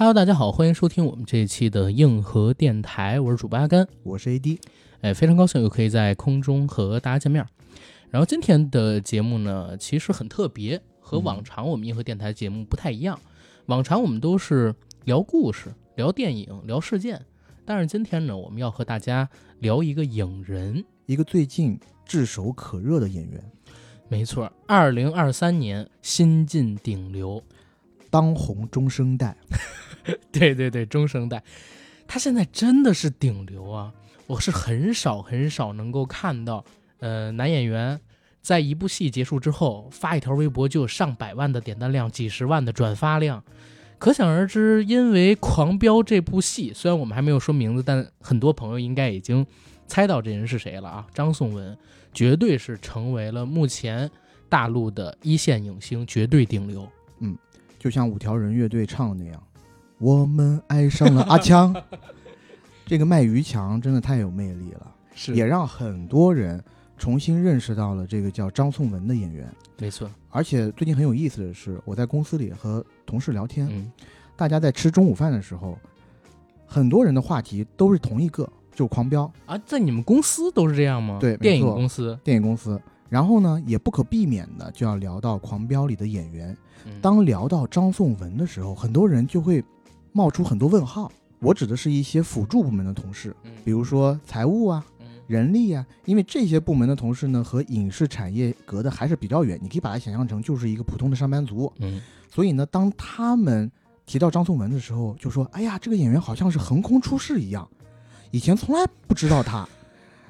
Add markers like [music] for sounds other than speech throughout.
Hello，大家好，欢迎收听我们这一期的硬核电台，我是主播阿甘，我是 AD，哎，非常高兴又可以在空中和大家见面。然后今天的节目呢，其实很特别，和往常我们硬核电台节目不太一样。往常我们都是聊故事、聊电影、聊事件，但是今天呢，我们要和大家聊一个影人，一个最近炙手可热的演员。没错，二零二三年新晋顶流，当红中生代。[laughs] 对对对，中生代，他现在真的是顶流啊！我是很少很少能够看到，呃，男演员在一部戏结束之后发一条微博就有上百万的点赞量，几十万的转发量，可想而知。因为《狂飙》这部戏，虽然我们还没有说名字，但很多朋友应该已经猜到这人是谁了啊！张颂文绝对是成为了目前大陆的一线影星，绝对顶流。嗯，就像五条人乐队唱的那样。我们爱上了阿强，[laughs] 这个卖鱼强真的太有魅力了，是也让很多人重新认识到了这个叫张颂文的演员。没错，而且最近很有意思的是，我在公司里和同事聊天，嗯，大家在吃中午饭的时候，很多人的话题都是同一个，就是《狂飙》啊，在你们公司都是这样吗？对，电影公司，电影公司。然后呢，也不可避免的就要聊到《狂飙》里的演员。嗯当聊到张颂文的时候，很多人就会。冒出很多问号，我指的是一些辅助部门的同事，比如说财务啊、人力啊，因为这些部门的同事呢和影视产业隔的还是比较远，你可以把它想象成就是一个普通的上班族。嗯，所以呢，当他们提到张颂文的时候，就说：“哎呀，这个演员好像是横空出世一样，以前从来不知道他。”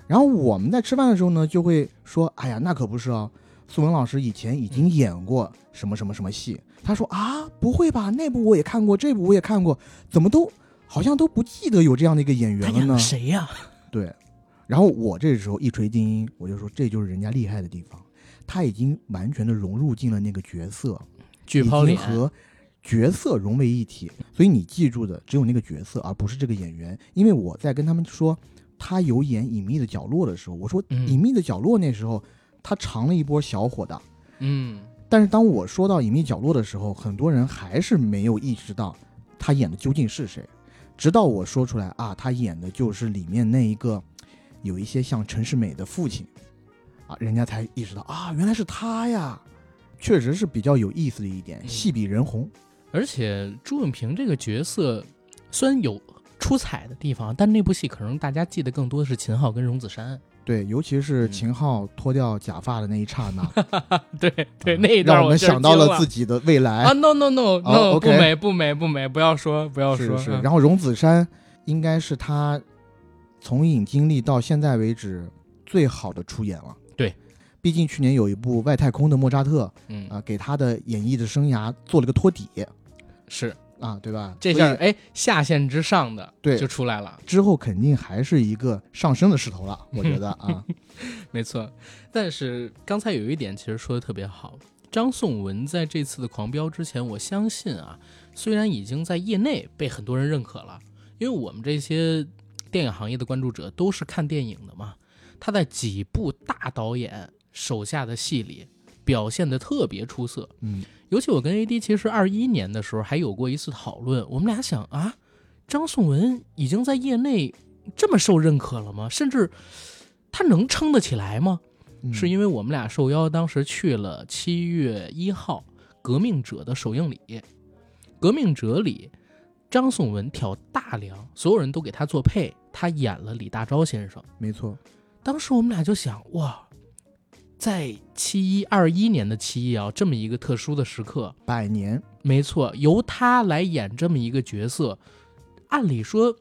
然后我们在吃饭的时候呢，就会说：“哎呀，那可不是哦，宋文老师以前已经演过什么什么什么戏。”他说啊，不会吧？那部我也看过，这部我也看过，怎么都好像都不记得有这样的一个演员了呢？谁呀？[laughs] 对。然后我这时候一锤定音，我就说这就是人家厉害的地方，他已经完全的融入进了那个角色，剧抛脸和角色融为一体。所以你记住的只有那个角色，而不是这个演员。因为我在跟他们说他有演《隐秘的角落》的时候，我说《隐秘的角落》那时候他尝了一波小火的，嗯。但是当我说到隐秘角落的时候，很多人还是没有意识到他演的究竟是谁。直到我说出来啊，他演的就是里面那一个有一些像陈世美的父亲啊，人家才意识到啊，原来是他呀。确实是比较有意思的一点，戏比人红。而且朱永平这个角色虽然有出彩的地方，但那部戏可能大家记得更多的是秦昊跟荣梓杉。对，尤其是秦昊脱掉假发的那一刹那，[laughs] 对对，那一段我们想到了自己的未来啊！No No No No，不美不美不美，不要说不要说。是是。然后荣梓杉应该是他从影经历到现在为止最好的出演了。对，毕竟去年有一部外太空的莫扎特，嗯啊，给他的演艺的生涯做了个托底。是。啊，对吧？这下哎，下线之上的对就出来了，之后肯定还是一个上升的势头了，我觉得啊，[laughs] 没错。但是刚才有一点其实说的特别好，张颂文在这次的狂飙之前，我相信啊，虽然已经在业内被很多人认可了，因为我们这些电影行业的关注者都是看电影的嘛，他在几部大导演手下的戏里表现的特别出色，嗯。尤其我跟 AD 其实二一年的时候还有过一次讨论，我们俩想啊，张颂文已经在业内这么受认可了吗？甚至他能撑得起来吗？是因为我们俩受邀当时去了七月一号《革命者》的首映礼，《革命者》里张颂文挑大梁，所有人都给他做配，他演了李大钊先生。没错，当时我们俩就想哇。在七一二一年的七一啊，这么一个特殊的时刻，百年，没错，由他来演这么一个角色，按理说，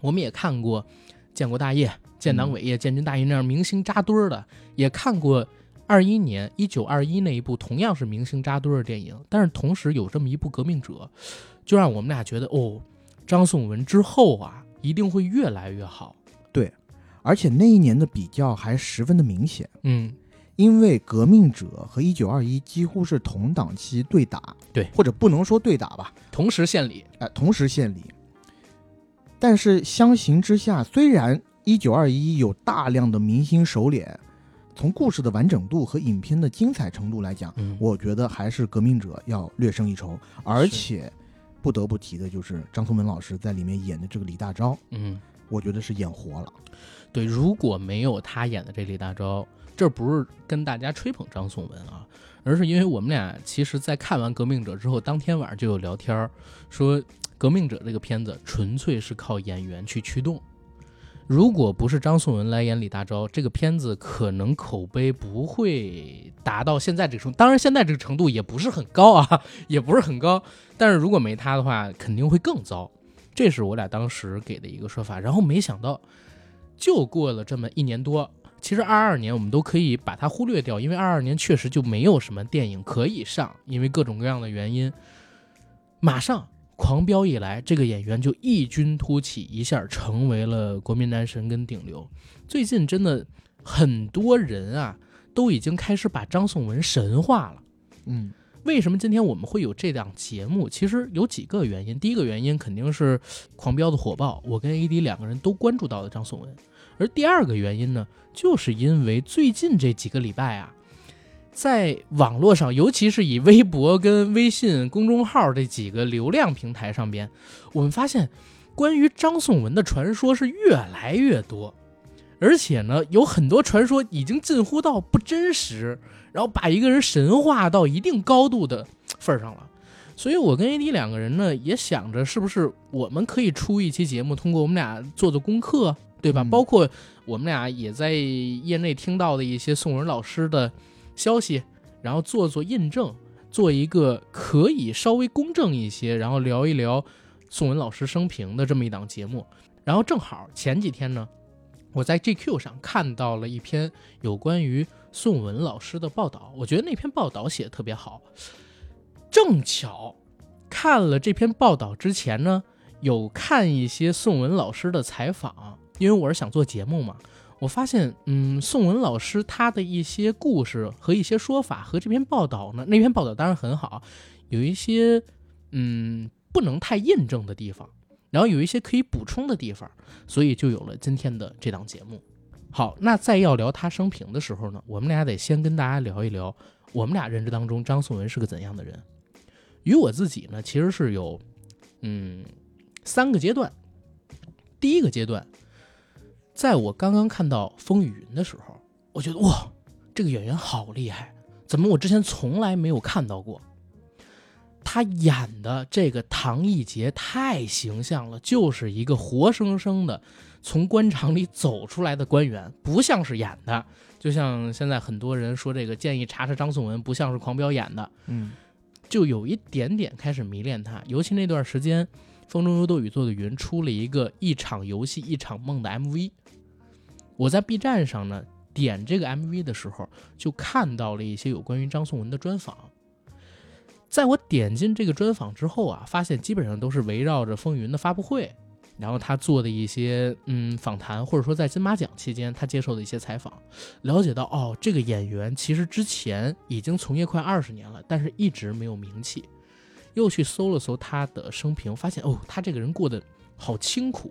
我们也看过《建国大业》《建党伟业》《建军大业》那样明星扎堆儿的，也看过二一年一九二一那一部同样是明星扎堆儿的电影，但是同时有这么一部《革命者》，就让我们俩觉得哦，张颂文之后啊，一定会越来越好。对，而且那一年的比较还十分的明显，嗯。因为革命者和一九二一几乎是同档期对打，对，或者不能说对打吧，同时献礼，哎，同时献礼。但是相形之下，虽然一九二一有大量的明星首脸，从故事的完整度和影片的精彩程度来讲，嗯，我觉得还是革命者要略胜一筹，而且不得不提的就是张颂文老师在里面演的这个李大钊，嗯，我觉得是演活了。对，如果没有他演的这李大钊，这不是跟大家吹捧张颂文啊，而是因为我们俩其实，在看完《革命者》之后，当天晚上就有聊天儿，说《革命者》这个片子纯粹是靠演员去驱动。如果不是张颂文来演李大钊，这个片子可能口碑不会达到现在这个程度。当然，现在这个程度也不是很高啊，[laughs] 也不是很高。但是如果没他的话，肯定会更糟。这是我俩当时给的一个说法。然后没想到，就过了这么一年多，其实二二年我们都可以把它忽略掉，因为二二年确实就没有什么电影可以上，因为各种各样的原因。马上。狂飙一来，这个演员就异军突起，一下成为了国民男神跟顶流。最近真的很多人啊，都已经开始把张颂文神化了。嗯，为什么今天我们会有这档节目？其实有几个原因。第一个原因肯定是狂飙的火爆，我跟 AD 两个人都关注到了张颂文。而第二个原因呢，就是因为最近这几个礼拜啊。在网络上，尤其是以微博跟微信公众号这几个流量平台上边，我们发现关于张颂文的传说是越来越多，而且呢，有很多传说已经近乎到不真实，然后把一个人神化到一定高度的份上了。所以我跟 AD 两个人呢，也想着是不是我们可以出一期节目，通过我们俩做做功课，对吧？包括我们俩也在业内听到的一些宋文老师的。消息，然后做做印证，做一个可以稍微公正一些，然后聊一聊宋文老师生平的这么一档节目。然后正好前几天呢，我在 GQ 上看到了一篇有关于宋文老师的报道，我觉得那篇报道写的特别好。正巧看了这篇报道之前呢，有看一些宋文老师的采访，因为我是想做节目嘛。我发现，嗯，宋文老师他的一些故事和一些说法和这篇报道呢，那篇报道当然很好，有一些嗯不能太印证的地方，然后有一些可以补充的地方，所以就有了今天的这档节目。好，那在要聊他生平的时候呢，我们俩得先跟大家聊一聊，我们俩认知当中张颂文是个怎样的人。与我自己呢，其实是有嗯三个阶段，第一个阶段。在我刚刚看到《风雨云》的时候，我觉得哇，这个演员好厉害，怎么我之前从来没有看到过？他演的这个唐艺杰太形象了，就是一个活生生的从官场里走出来的官员，不像是演的。就像现在很多人说这个，建议查查张颂文，不像是狂飙演的。嗯，就有一点点开始迷恋他，尤其那段时间，《风中有朵雨做的云》出了一个一场游戏一场梦的 MV。我在 B 站上呢点这个 MV 的时候，就看到了一些有关于张颂文的专访。在我点进这个专访之后啊，发现基本上都是围绕着《风云》的发布会，然后他做的一些嗯访谈，或者说在金马奖期间他接受的一些采访，了解到哦，这个演员其实之前已经从业快二十年了，但是一直没有名气。又去搜了搜他的生平，发现哦，他这个人过得好清苦，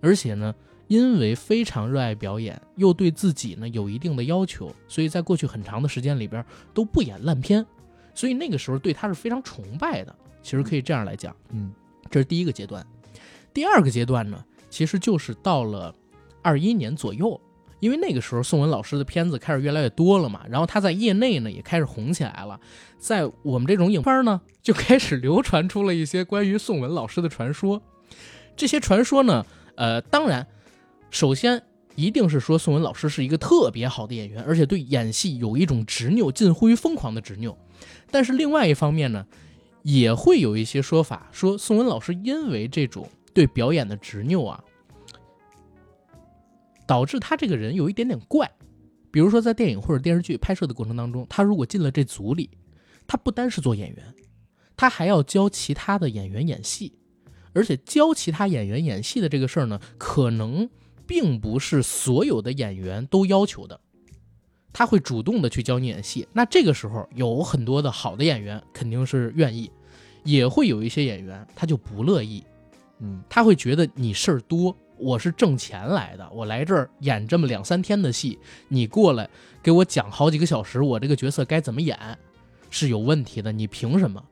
而且呢。因为非常热爱表演，又对自己呢有一定的要求，所以在过去很长的时间里边都不演烂片，所以那个时候对他是非常崇拜的。其实可以这样来讲，嗯，这是第一个阶段。第二个阶段呢，其实就是到了二一年左右，因为那个时候宋文老师的片子开始越来越多了嘛，然后他在业内呢也开始红起来了，在我们这种影圈呢就开始流传出了一些关于宋文老师的传说。这些传说呢，呃，当然。首先，一定是说宋文老师是一个特别好的演员，而且对演戏有一种执拗，近乎于疯狂的执拗。但是另外一方面呢，也会有一些说法说宋文老师因为这种对表演的执拗啊，导致他这个人有一点点怪。比如说在电影或者电视剧拍摄的过程当中，他如果进了这组里，他不单是做演员，他还要教其他的演员演戏，而且教其他演员演戏的这个事儿呢，可能。并不是所有的演员都要求的，他会主动的去教你演戏。那这个时候有很多的好的演员肯定是愿意，也会有一些演员他就不乐意，嗯，他会觉得你事儿多，我是挣钱来的，我来这儿演这么两三天的戏，你过来给我讲好几个小时，我这个角色该怎么演是有问题的，你凭什么？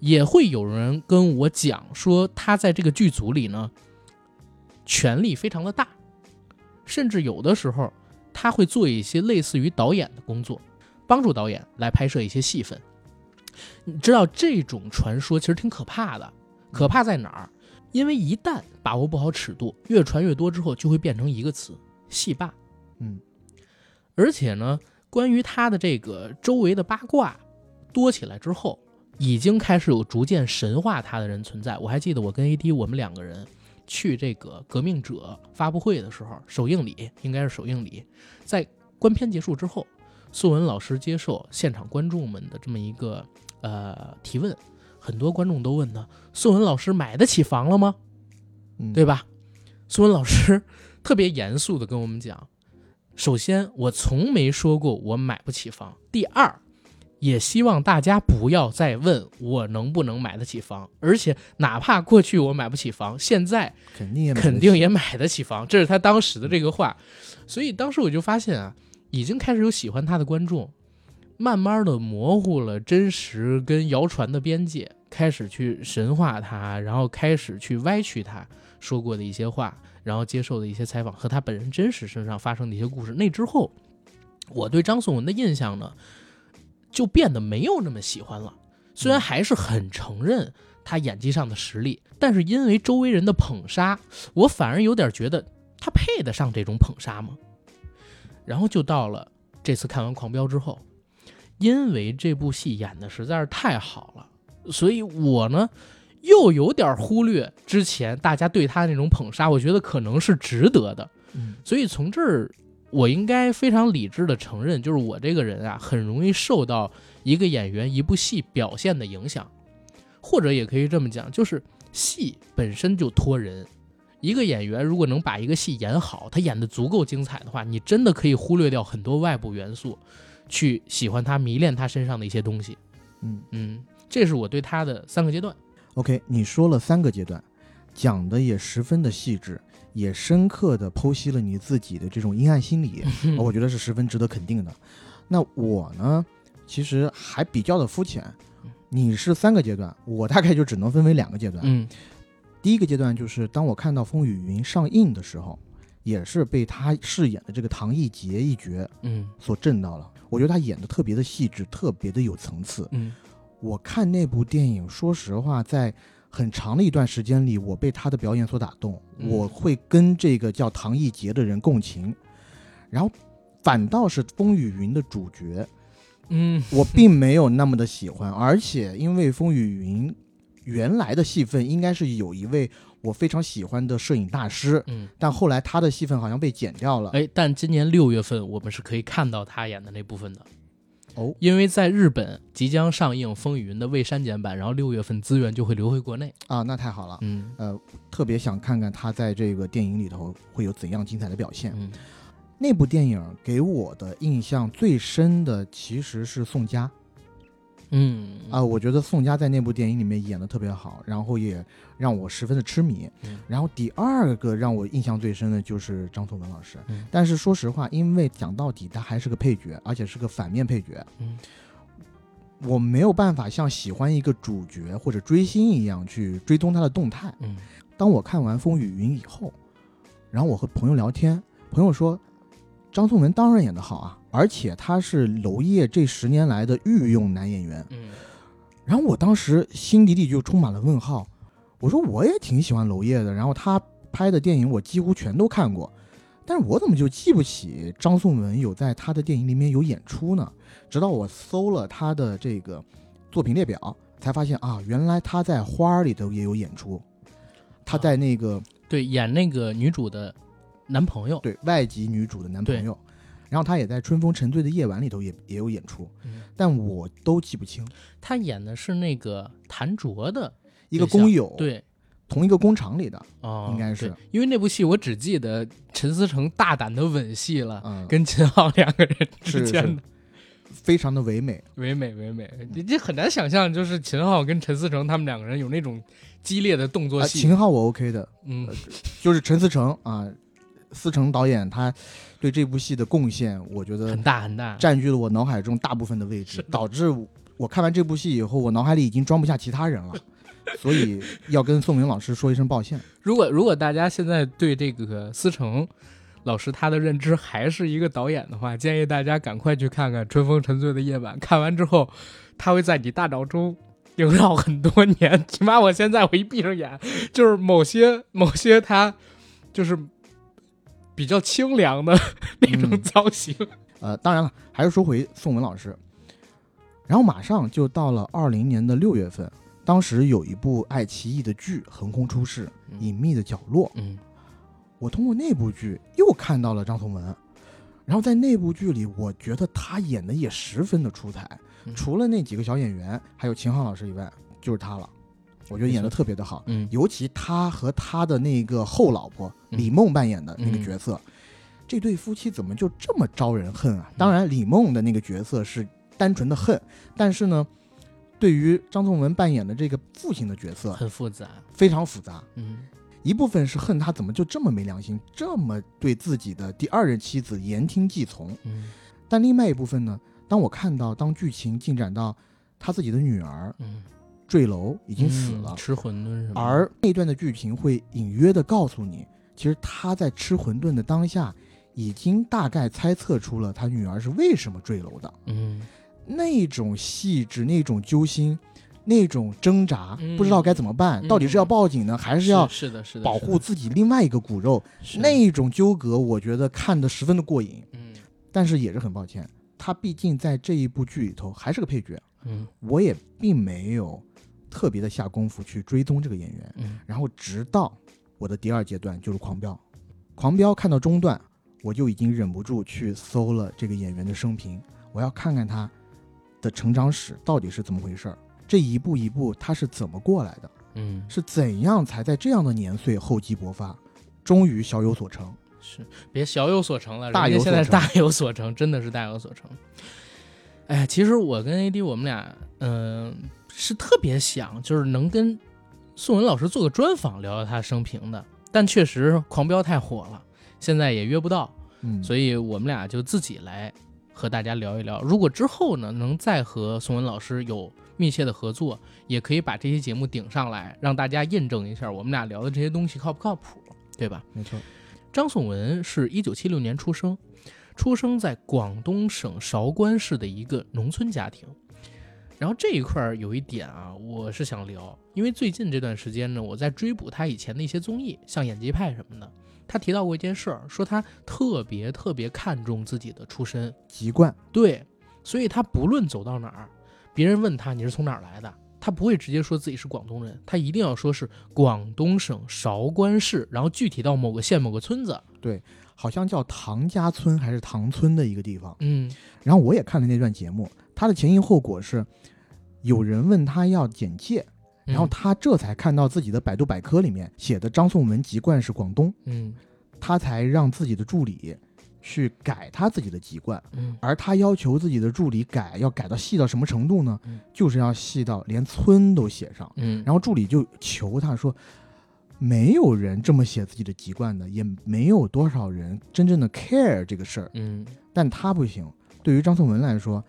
也会有人跟我讲说，他在这个剧组里呢，权力非常的大，甚至有的时候他会做一些类似于导演的工作，帮助导演来拍摄一些戏份。你知道这种传说其实挺可怕的，可怕在哪儿？因为一旦把握不好尺度，越传越多之后，就会变成一个词——戏霸。嗯，而且呢，关于他的这个周围的八卦多起来之后，已经开始有逐渐神化他的人存在。我还记得我跟 AD 我们两个人去这个革命者发布会的时候，首映礼应该是首映礼，在观片结束之后，宋文老师接受现场观众们的这么一个呃提问，很多观众都问他：宋文老师买得起房了吗？嗯对吧？素文老师特别严肃的跟我们讲，首先我从没说过我买不起房，第二，也希望大家不要再问我能不能买得起房，而且哪怕过去我买不起房，现在肯定也买得肯定起也买得起房，这是他当时的这个话。所以当时我就发现啊，已经开始有喜欢他的观众，慢慢的模糊了真实跟谣传的边界，开始去神化他，然后开始去歪曲他说过的一些话，然后接受的一些采访和他本人真实身上发生的一些故事。那之后，我对张颂文的印象呢，就变得没有那么喜欢了。虽然还是很承认他演技上的实力，但是因为周围人的捧杀，我反而有点觉得他配得上这种捧杀吗？然后就到了这次看完《狂飙》之后，因为这部戏演的实在是太好了，所以我呢又有点忽略之前大家对他那种捧杀，我觉得可能是值得的。嗯所以从这儿，我应该非常理智的承认，就是我这个人啊，很容易受到一个演员一部戏表现的影响，或者也可以这么讲，就是戏本身就托人。一个演员如果能把一个戏演好，他演的足够精彩的话，你真的可以忽略掉很多外部元素，去喜欢他、迷恋他身上的一些东西。嗯嗯，这是我对他的三个阶段。，OK，你说了三个阶段，讲的也十分的细致，也深刻的剖析了你自己的这种阴暗心理，我觉得是十分值得肯定的。那我呢，其实还比较的肤浅。你是三个阶段，我大概就只能分为两个阶段。嗯第一个阶段就是当我看到《风雨云》上映的时候，也是被他饰演的这个唐艺杰一角嗯所震到了。我觉得他演的特别的细致，特别的有层次。嗯我看那部电影，说实话，在很长的一段时间里，我被他的表演所打动，嗯我会跟这个叫唐艺杰的人共情，然后反倒是《风雨云》的主角，嗯我并没有那么的喜欢，而且因为《风雨云》原来的戏份应该是有一位我非常喜欢的摄影大师，嗯。但后来他的戏份好像被剪掉了。哎，但今年六月份我们是可以看到他演的那部分的哦，因为在日本即将上映《风雨云》的未删减版，然后六月份资源就会流回国内。啊，那太好了，嗯。呃，特别想看看他在这个电影里头会有怎样精彩的表现。嗯。那部电影给我的印象最深的其实是宋佳嗯啊、我觉得宋佳在那部电影里面演的特别好，然后也让我十分的痴迷。嗯然后第二个让我印象最深的就是张颂文老师，嗯但是说实话，因为讲到底他还是个配角，而且是个反面配角，嗯我没有办法像喜欢一个主角或者追星一样去追踪他的动态。嗯当我看完《风雨云》以后，然后我和朋友聊天，朋友说张颂文当然演得好啊，而且他是娄烨这十年来的御用男演员。嗯然后我当时心底里就充满了问号，我说我也挺喜欢娄烨的，然后他拍的电影我几乎全都看过，但是我怎么就记不起张颂文有在他的电影里面有演出呢？直到我搜了他的这个作品列表，才发现啊，原来他在《花儿》里头也有演出，他在那个对，演那个女主的男朋友。对外籍女主的男朋友，然后他也在《春风沉醉的夜晚》里头也也有演出，嗯，但我都记不清。他演的是那个谭卓的一个工友，，对同一个工厂里的，哦，应该是因为那部戏我只记得陈思诚大胆的吻戏了，嗯，跟秦昊两个人之是是间的非常的唯美。唯美唯美，你这很难想象，就是秦昊跟陈思诚他们两个人有那种激烈的动作啊，戏。秦昊我 OK 的，嗯就是陈思诚啊，思诚导演他对这部戏的贡献，我觉得很大很大。占据了我脑海中大部分的位置，导致我我看完这部戏以后，我脑海里已经装不下其他人了，[laughs] 所以要跟宋明老师说一声抱歉。如果如果大家现在对这个思成老师他的认知还是一个导演的话，建议大家赶快去看看《春风沉醉的夜晚》。看完之后，他会在你大脑中萦绕很多年。起码我现在我一闭上眼，就是某些某些他就是比较清凉的那种造型。呃，当然了，还是说回宋文老师，然后马上就到了二零年的六月份，当时有一部爱奇艺的剧横空出世，《隐秘的角落》。嗯，我通过那部剧又看到了张颂文，然后在那部剧里，我觉得他演的也十分的出彩，嗯除了那几个小演员，还有秦昊老师以外，就是他了。我觉得演的特别的好，嗯。尤其他和他的那个后老婆嗯。李梦扮演的那个嗯角色，这对夫妻怎么就这么招人恨啊？当然，李梦的那个角色是单纯的恨，但是呢，对于张颂文扮演的这个父亲的角色很复杂。非常复杂。嗯。一部分是恨他怎么就这么没良心，这么对自己的第二任妻子言听计从，嗯。但另外一部分呢，当我看到当剧情进展到他自己的女儿嗯，坠楼已经死了。嗯，吃馄饨什么，而那段的剧情会隐约的告诉你，其实他在吃馄饨的当下，已经大概猜测出了他女儿是为什么坠楼的。嗯。那种细致，那种揪心，那种挣扎，嗯。不知道该怎么办，嗯。到底是要报警呢，还是要是的是的保护自己另外一个骨肉？那种纠葛，我觉得看得十分的过瘾。嗯。但是也是很抱歉，他毕竟在这一部剧里头还是个配角，嗯。我也并没有特别的下功夫去追踪这个演员。嗯然后直到我的第二阶段就是《狂飙》，《狂飙》看到中段，我就已经忍不住去搜了这个演员的生平，我要看看他的成长史到底是怎么回事儿，这一步一步他是怎么过来的，嗯是怎样才在这样的年岁厚积薄发，终于小有所成。是，别小有所成了，大有人家现在大有所成，真的是大有所成。哎，其实我跟 AD 我们俩，嗯、是特别想就是能跟宋文老师做个专访，聊聊他生平的，但确实《狂飙》太火了，现在也约不到，嗯，所以我们俩就自己来和大家聊一聊。如果之后呢，能再和宋文老师有密切的合作，也可以把这些节目顶上来，让大家验证一下我们俩聊的这些东西靠不靠谱，对吧？没错。张颂文是一九七六年出生，出生在广东省韶关市的一个农村家庭。然后这一块儿有一点啊，我是想聊，因为最近这段时间呢，我在追捕他以前的一些综艺，像演技派什么的。他提到过一件事儿，说他特别特别看重自己的出身，籍贯，对，所以他不论走到哪儿，别人问他你是从哪儿来的，他不会直接说自己是广东人，他一定要说是广东省韶关市，然后具体到某个县某个村子。对好像叫唐家村还是唐村的一个地方。嗯然后我也看了那段节目，他的前因后果是，有人问他要简介，然后他这才看到自己的百度百科里面写的张颂文籍贯是广东，嗯他才让自己的助理去改他自己的籍贯，嗯而他要求自己的助理改，要改到细到什么程度呢？嗯就是要细到连村都写上。嗯，然后助理就求他说，没有人这么写自己的籍贯的，也没有多少人真正的 care 这个事儿，嗯但他不行。对于张颂文来说，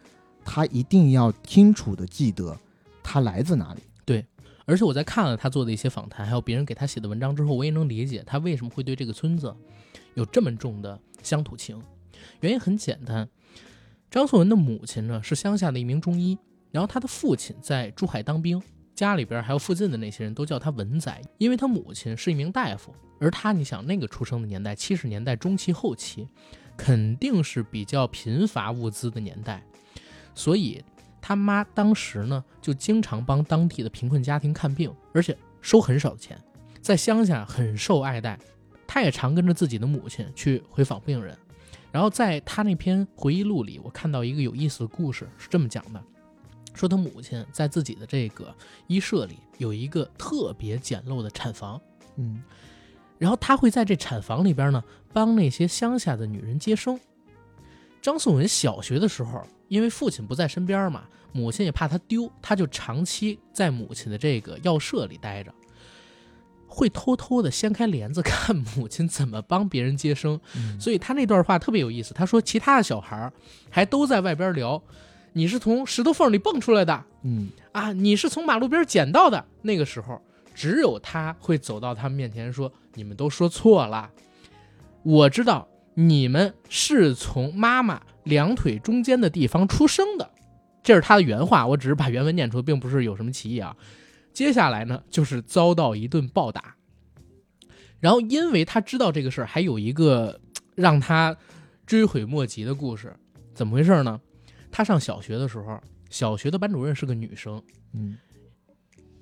他一定要清楚的记得他来自哪里。对而且我在看了他做的一些访谈，还有别人给他写的文章之后，我也能理解他为什么会对这个村子有这么重的乡土情。原因很简单，张颂文的母亲呢是乡下的一名中医，然后他的父亲在珠海当兵，家里边还有附近的那些人都叫他文仔，因为他母亲是一名大夫，而他你想那个出生的年代，七十年代中期后期，肯定是比较贫乏物资的年代，所以他妈当时呢就经常帮当地的贫困家庭看病，而且收很少的钱，在乡下很受爱戴。他也常跟着自己的母亲去回访病人。然后在他那篇回忆录里，我看到一个有意思的故事，是这么讲的：说他母亲在自己的这个医舍里有一个特别简陋的产房，嗯，然后他会在这产房里边呢，帮那些乡下的女人接生。张颂文小学的时候，因为父亲不在身边嘛，母亲也怕他丢，他就长期在母亲的这个药舍里待着，会偷偷的掀开帘子看母亲怎么帮别人接生。嗯所以他那段话特别有意思，他说其他的小孩还都在外边聊，你是从石头缝里蹦出来的嗯啊，你是从马路边捡到的。那个时候，只有他会走到他们面前说：“你们都说错了，我知道你们是从妈妈两腿中间的地方出生的。”这是他的原话，我只是把原文念出，并不是有什么歧义啊。接下来呢，就是遭到一顿暴打。然后，因为他知道这个事儿，还有一个让他追悔莫及的故事。怎么回事呢？他上小学的时候，小学的班主任是个女生，嗯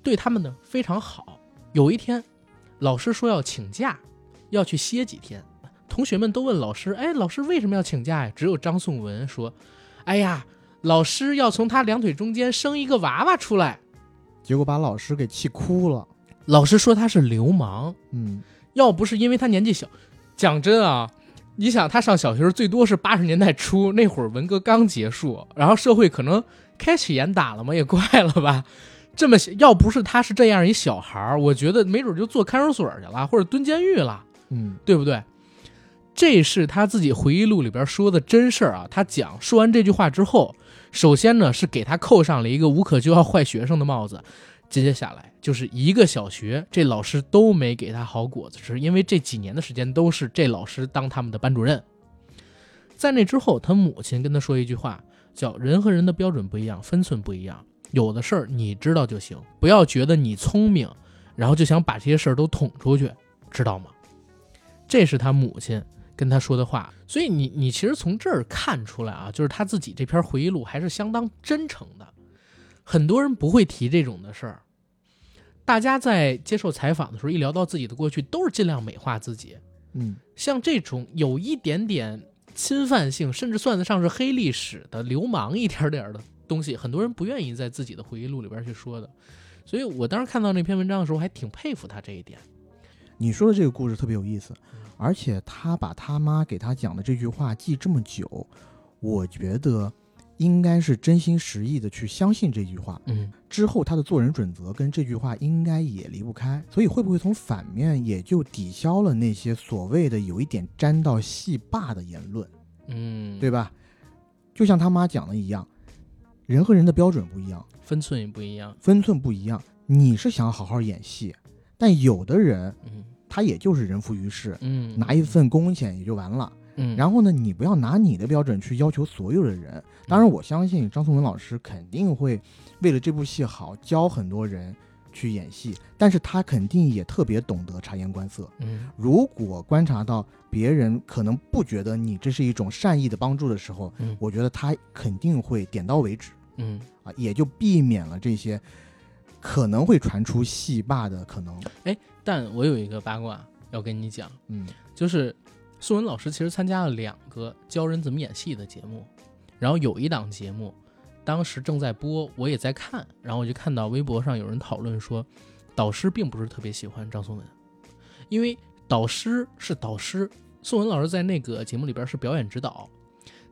对他们呢非常好。有一天，老师说要请假，要去歇几天。同学们都问老师：“哎，老师为什么要请假呀？”只有张颂文说：“哎呀，老师要从他两腿中间生一个娃娃出来。结果把老师给气哭了。老师说他是流氓，嗯要不是因为他年纪小。讲真啊，你想他上小学最多是八十年代初，那会儿文革刚结束，然后社会可能开始严打了嘛，也怪了吧。这么小要不是他是这样一小孩儿，我觉得没准就坐看守所去了，或者蹲监狱了。嗯对不对？这是他自己回忆录里边说的真事儿啊。他讲说完这句话之后，首先呢是给他扣上了一个无可救药坏学生的帽子，接下来就是一个小学这老师都没给他好果子吃，因为这几年的时间都是这老师当他们的班主任。在那之后，他母亲跟他说一句话，叫“人和人的标准不一样，分寸不一样，有的事儿你知道就行，不要觉得你聪明，然后就想把这些事儿都捅出去，知道吗？”这是他母亲跟他说的话，所以你你其实从这儿看出来啊，就是他自己这篇回忆录还是相当真诚的。很多人不会提这种的事儿，大家在接受采访的时候，一聊到自己的过去，都是尽量美化自己。嗯像这种有一点点侵犯性，甚至算得上是黑历史的流氓一点点的东西，很多人不愿意在自己的回忆录里边去说的。所以我当时看到那篇文章的时候，还挺佩服他这一点。你说的这个故事特别有意思，嗯而且他把他妈给他讲的这句话记这么久，我觉得应该是真心实意的去相信这句话。嗯之后他的做人准则跟这句话应该也离不开，所以会不会从反面也就抵消了那些所谓的有一点沾到戏霸的言论，嗯，对吧？就像他妈讲的一样，人和人的标准不一样，分寸也不一样。分寸不一样。你是想好好演戏，但有的人嗯他也就是人浮于事，嗯，拿一份工钱也就完了。嗯，然后呢，你不要拿你的标准去要求所有的人。当然，我相信张颂文老师肯定会为了这部戏好，教很多人去演戏，但是他肯定也特别懂得察言观色。嗯。如果观察到别人可能不觉得你这是一种善意的帮助的时候，嗯。我觉得他肯定会点到为止。嗯，啊，也就避免了这些可能会传出戏霸的可能。哎但我有一个八卦要跟你讲，嗯。就是宋文老师其实参加了两个教人怎么演戏的节目，然后有一档节目当时正在播，我也在看，然后我就看到微博上有人讨论说，导师并不是特别喜欢张颂文，因为导师是导师，宋文老师在那个节目里边是表演指导，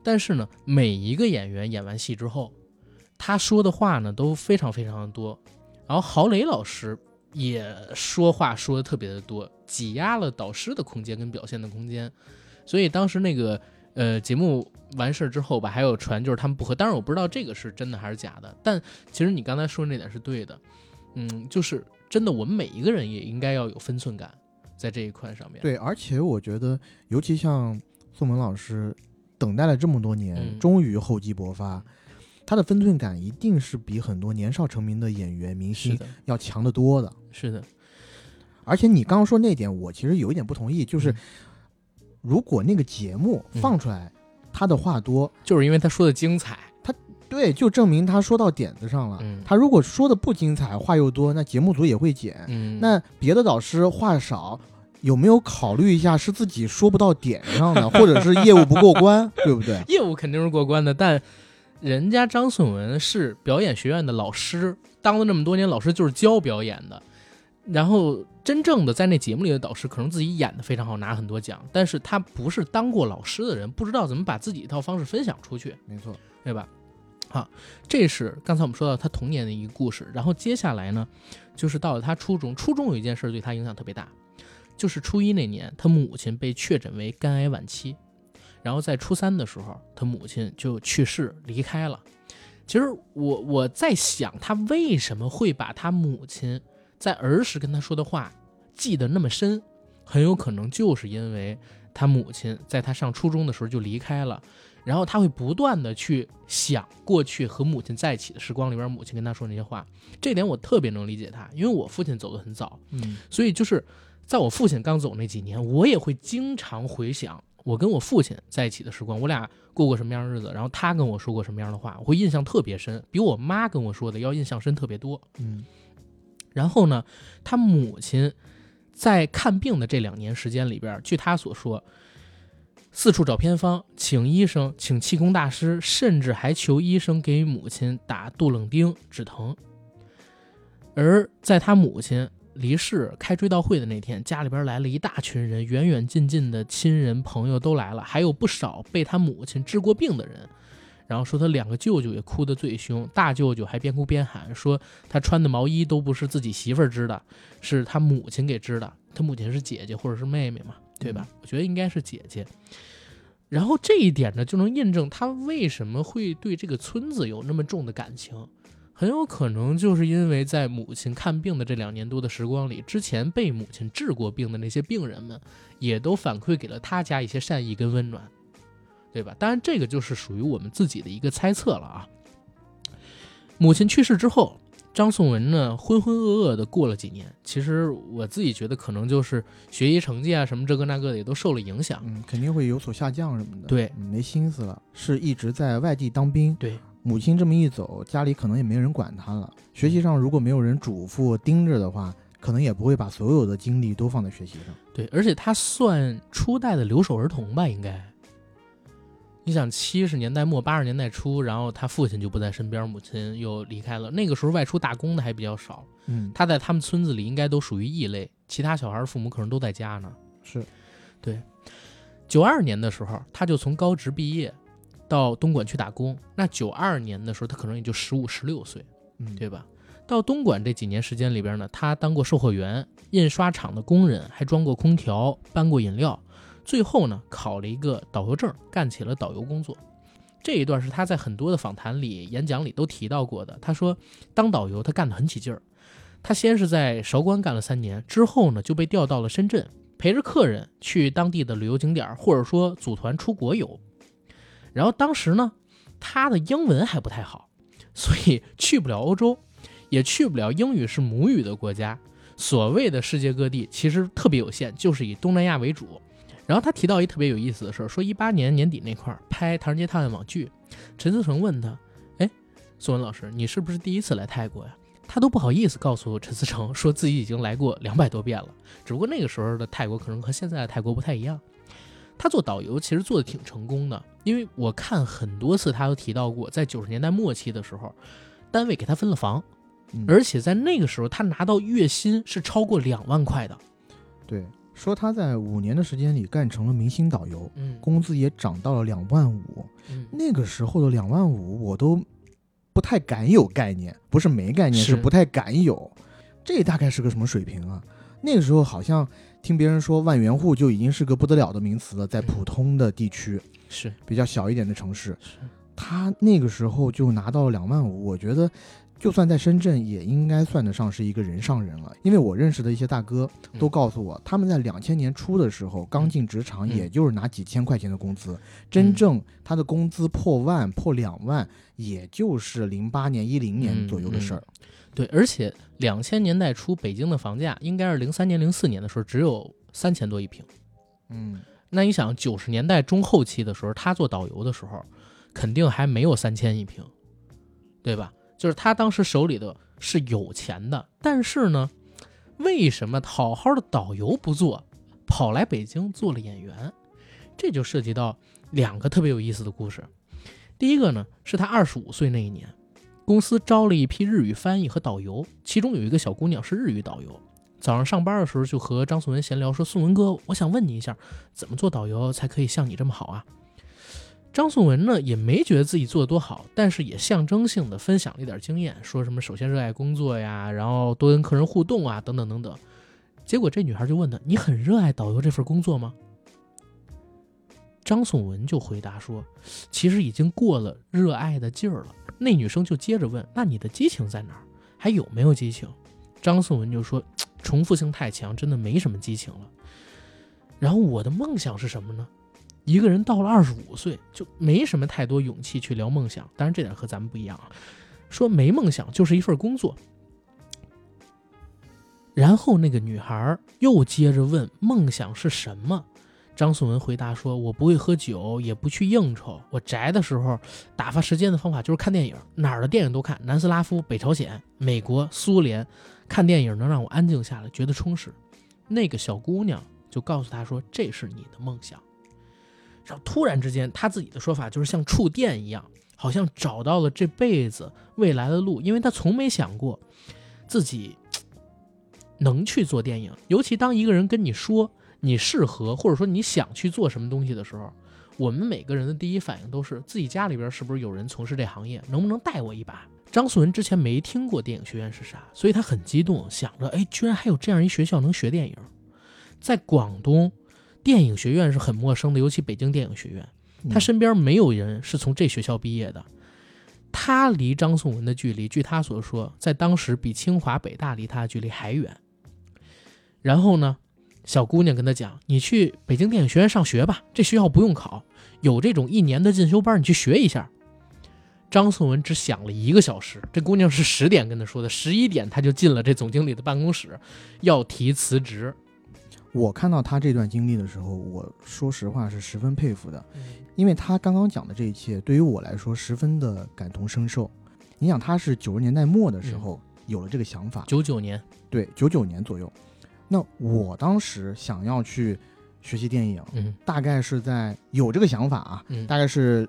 但是呢，每一个演员演完戏之后，他说的话呢都非常非常的多，然后郝蕾老师也说话说的特别的多，挤压了导师的空间跟表现的空间，所以当时那个呃节目完事儿之后吧，还有传就是他们不和，当然我不知道这个是真的还是假的，但其实你刚才说的那点是对的，嗯，就是真的我们每一个人也应该要有分寸感在这一块上面，对，而且我觉得，尤其像宋文老师，等待了这么多年，嗯终于厚积薄发，他的分寸感一定是比很多年少成名的演员、明星，要强得多的。是的，而且你刚刚说那点，我其实有一点不同意，就是嗯如果那个节目嗯放出来，他的话多，就是因为他说的精彩，他对，就证明他说到点子上了。嗯他如果说的不精彩，话又多，那节目组也会剪。嗯，那别的导师话少，有没有考虑一下是自己说不到点上呢，或者是业务不过关，对不对？[laughs] 业务肯定是过关的，但人家张颂文是表演学院的老师，当了那么多年老师就是教表演的。然后真正的在那节目里的导师，可能自己演的非常好，拿很多奖，但是他不是当过老师的人，不知道怎么把自己一套方式分享出去，没错，对吧？好，这是刚才我们说到他童年的一个故事，然后接下来呢，就是到了他初中，初中有一件事对他影响特别大，就是初一那年，他母亲被确诊为肝癌晚期，然后在初三的时候，他母亲就去世离开了。其实我我在想，他为什么会把他母亲在儿时跟他说的话记得那么深，很有可能就是因为他母亲在他上初中的时候就离开了，然后他会不断的去想过去和母亲在一起的时光里边，母亲跟他说那些话，这点我特别能理解他，因为我父亲走得很早，嗯所以就是在我父亲刚走那几年，我也会经常回想我跟我父亲在一起的时光，我俩过过什么样的日子，然后他跟我说过什么样的话，我会印象特别深，比我妈跟我说的要印象深特别多。嗯然后呢，他母亲在看病的这两年时间里边，据他所说，四处找偏方，请医生，请气功大师，甚至还求医生给母亲打杜冷丁止疼。而在他母亲离世开追悼会的那天，家里边来了一大群人，远远近近的亲人朋友都来了，还有不少被他母亲治过病的人。然后说他两个舅舅也哭得最凶，大舅舅还边哭边喊说他穿的毛衣都不是自己媳妇儿织的，是他母亲给织的。他母亲是姐姐或者是妹妹嘛，对吧？我觉得应该是姐姐。然后这一点呢，就能印证他为什么会对这个村子有那么重的感情。很有可能就是因为在母亲看病的这两年多的时光里，之前被母亲治过病的那些病人们，也都反馈给了他家一些善意跟温暖，对吧？当然，这个就是属于我们自己的一个猜测了啊。母亲去世之后，张颂文呢浑浑噩噩的过了几年。其实我自己觉得，可能就是学习成绩啊什么这个那个的也都受了影响。嗯，肯定会有所下降什么的。对嗯没心思了，是一直在外地当兵。对，母亲这么一走，家里可能也没人管他了。学习上如果没有人嘱咐盯着的话，可能也不会把所有的精力都放在学习上。对，而且他算初代的留守儿童吧，应该。你想，七十年代末八十年代初，然后他父亲就不在身边，母亲又离开了。那个时候外出打工的还比较少，嗯，他在他们村子里应该都属于异类，其他小孩父母可能都在家呢。是，对九二年的时候，他就从高职毕业，到东莞去打工。那九二年的时候，他可能也就十五、十六岁，嗯，对吧？到东莞这几年时间里边呢，他当过售货员、印刷厂的工人，还装过空调、搬过饮料。最后呢，考了一个导游证，干起了导游工作。这一段是他在很多的访谈里、演讲里都提到过的。他说，当导游他干得很起劲儿。他先是在韶关干了三年，之后呢就被调到了深圳，陪着客人去当地的旅游景点，或者说组团出国游。然后当时呢，他的英文还不太好，所以去不了欧洲，也去不了英语是母语的国家。所谓的世界各地其实特别有限，就是以东南亚为主。然后他提到一特别有意思的事儿，说一八年年底那块儿拍《唐人街探案》网剧，陈思诚问他：“哎，宋文老师，你是不是第一次来泰国呀？”他都不好意思告诉陈思诚，说自己已经来过两百多遍了。只不过那个时候的泰国可能和现在的泰国不太一样。他做导游其实做的挺成功的，因为我看很多次他都提到过，在九十年代末期的时候，单位给他分了房，嗯而且在那个时候他拿到月薪是超过两万块的。对，说他在五年的时间里干成了明星导游，嗯工资也涨到了两万五。嗯，那个时候的两万五，我都不太敢有概念，不是没概念，是是不太敢有。这大概是个什么水平啊？那个时候好像听别人说万元户就已经是个不得了的名词了，在普通的地区，是比较小一点的城市，他那个时候就拿到了两万五，我觉得。就算在深圳，也应该算得上是一个人上人了。因为我认识的一些大哥都告诉我，他们在两千年初的时候刚进职场，嗯也就是拿几千块钱的工资，真正他的工资破万、破两万，也就是零八年、一零年左右的事儿。对，而且两千年代初北京的房价应该是零三年、零四年的时候只有三千多一平。嗯，那你想，九十年代中后期的时候，他做导游的时候，肯定还没有三千一平，对吧？就是他当时手里的是有钱的，但是呢，为什么好好的导游不做，跑来北京做了演员？这就涉及到两个特别有意思的故事。第一个呢，是他二十五岁那一年，公司招了一批日语翻译和导游，其中有一个小姑娘是日语导游。早上上班的时候就和张颂文闲聊说：“宋文哥，我想问你一下，怎么做导游才可以像你这么好啊？”张颂文呢也没觉得自己做的多好，但是也象征性的分享了一点经验，说什么首先热爱工作呀，然后多跟客人互动啊，等等等等。结果这女孩就问他：“你很热爱导游这份工作吗？”张颂文就回答说：“其实已经过了热爱的劲儿了。”那女生就接着问：“那你的激情在哪儿？还有没有激情？”张颂文就说：“重复性太强，真的没什么激情了。”然后我的梦想是什么呢？一个人到了二十五岁就没什么太多勇气去聊梦想，当然这点和咱们不一样啊。说没梦想就是一份工作。然后那个女孩又接着问：“梦想是什么？”张颂文回答说：“我不会喝酒，也不去应酬。我宅的时候，打发时间的方法就是看电影，哪儿的电影都看，南斯拉夫、北朝鲜、美国、苏联，看电影能让我安静下来，觉得充实。”那个小姑娘就告诉他说：“这是你的梦想。”然后突然之间，他自己的说法就是像触电一样，好像找到了这辈子未来的路，因为他从没想过自己 [tsk] 能去做电影。尤其当一个人跟你说你适合，或者说你想去做什么东西的时候，我们每个人的第一反应都是自己家里边是不是有人从事这行业，能不能带我一把？张素文之前没听过电影学院是啥，所以他很激动，想着哎，居然还有这样一学校能学电影，在广东。电影学院是很陌生的，尤其北京电影学院，他身边没有人是从这学校毕业的。他离张颂文的距离，据他所说，在当时比清华、北大离他的距离还远。然后呢，小姑娘跟他讲：“你去北京电影学院上学吧，这学校不用考，有这种一年的进修班，你去学一下。”张颂文只想了一个小时，这姑娘是 [laughs] 十点跟他说的，十一点他就进了这总经理的办公室，要提辞职。我看到他这段经历的时候，我说实话是十分佩服的，因为他刚刚讲的这一切对于我来说十分的感同身受。你想，他是九十年代末的时候有了这个想法，九九年，对，九九年左右。那我当时想要去学习电影，嗯，大概是在有这个想法啊，嗯，大概是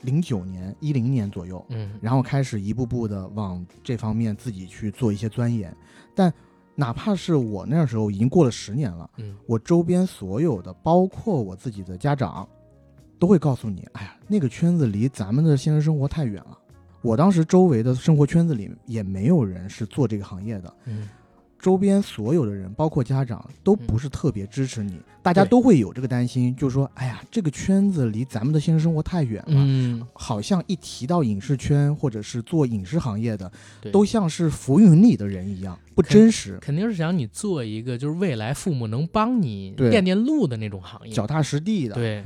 零九年、一零年左右，嗯，然后开始一步步的往这方面自己去做一些钻研，但。哪怕是我那时候已经过了十年了，嗯，我周边所有的，包括我自己的家长，都会告诉你，哎呀，那个圈子离咱们的现实生活太远了。我当时周围的生活圈子里也没有人是做这个行业的，嗯。周边所有的人，包括家长，都不是特别支持你。大家都会有这个担心，就是说，哎呀，这个圈子离咱们的现实生活太远了。嗯，好像一提到影视圈或者是做影视行业的，都像是浮云里的人一样，不真实。肯定是想你做一个就是未来父母能帮你垫垫路的那种行业，脚踏实地的。，对，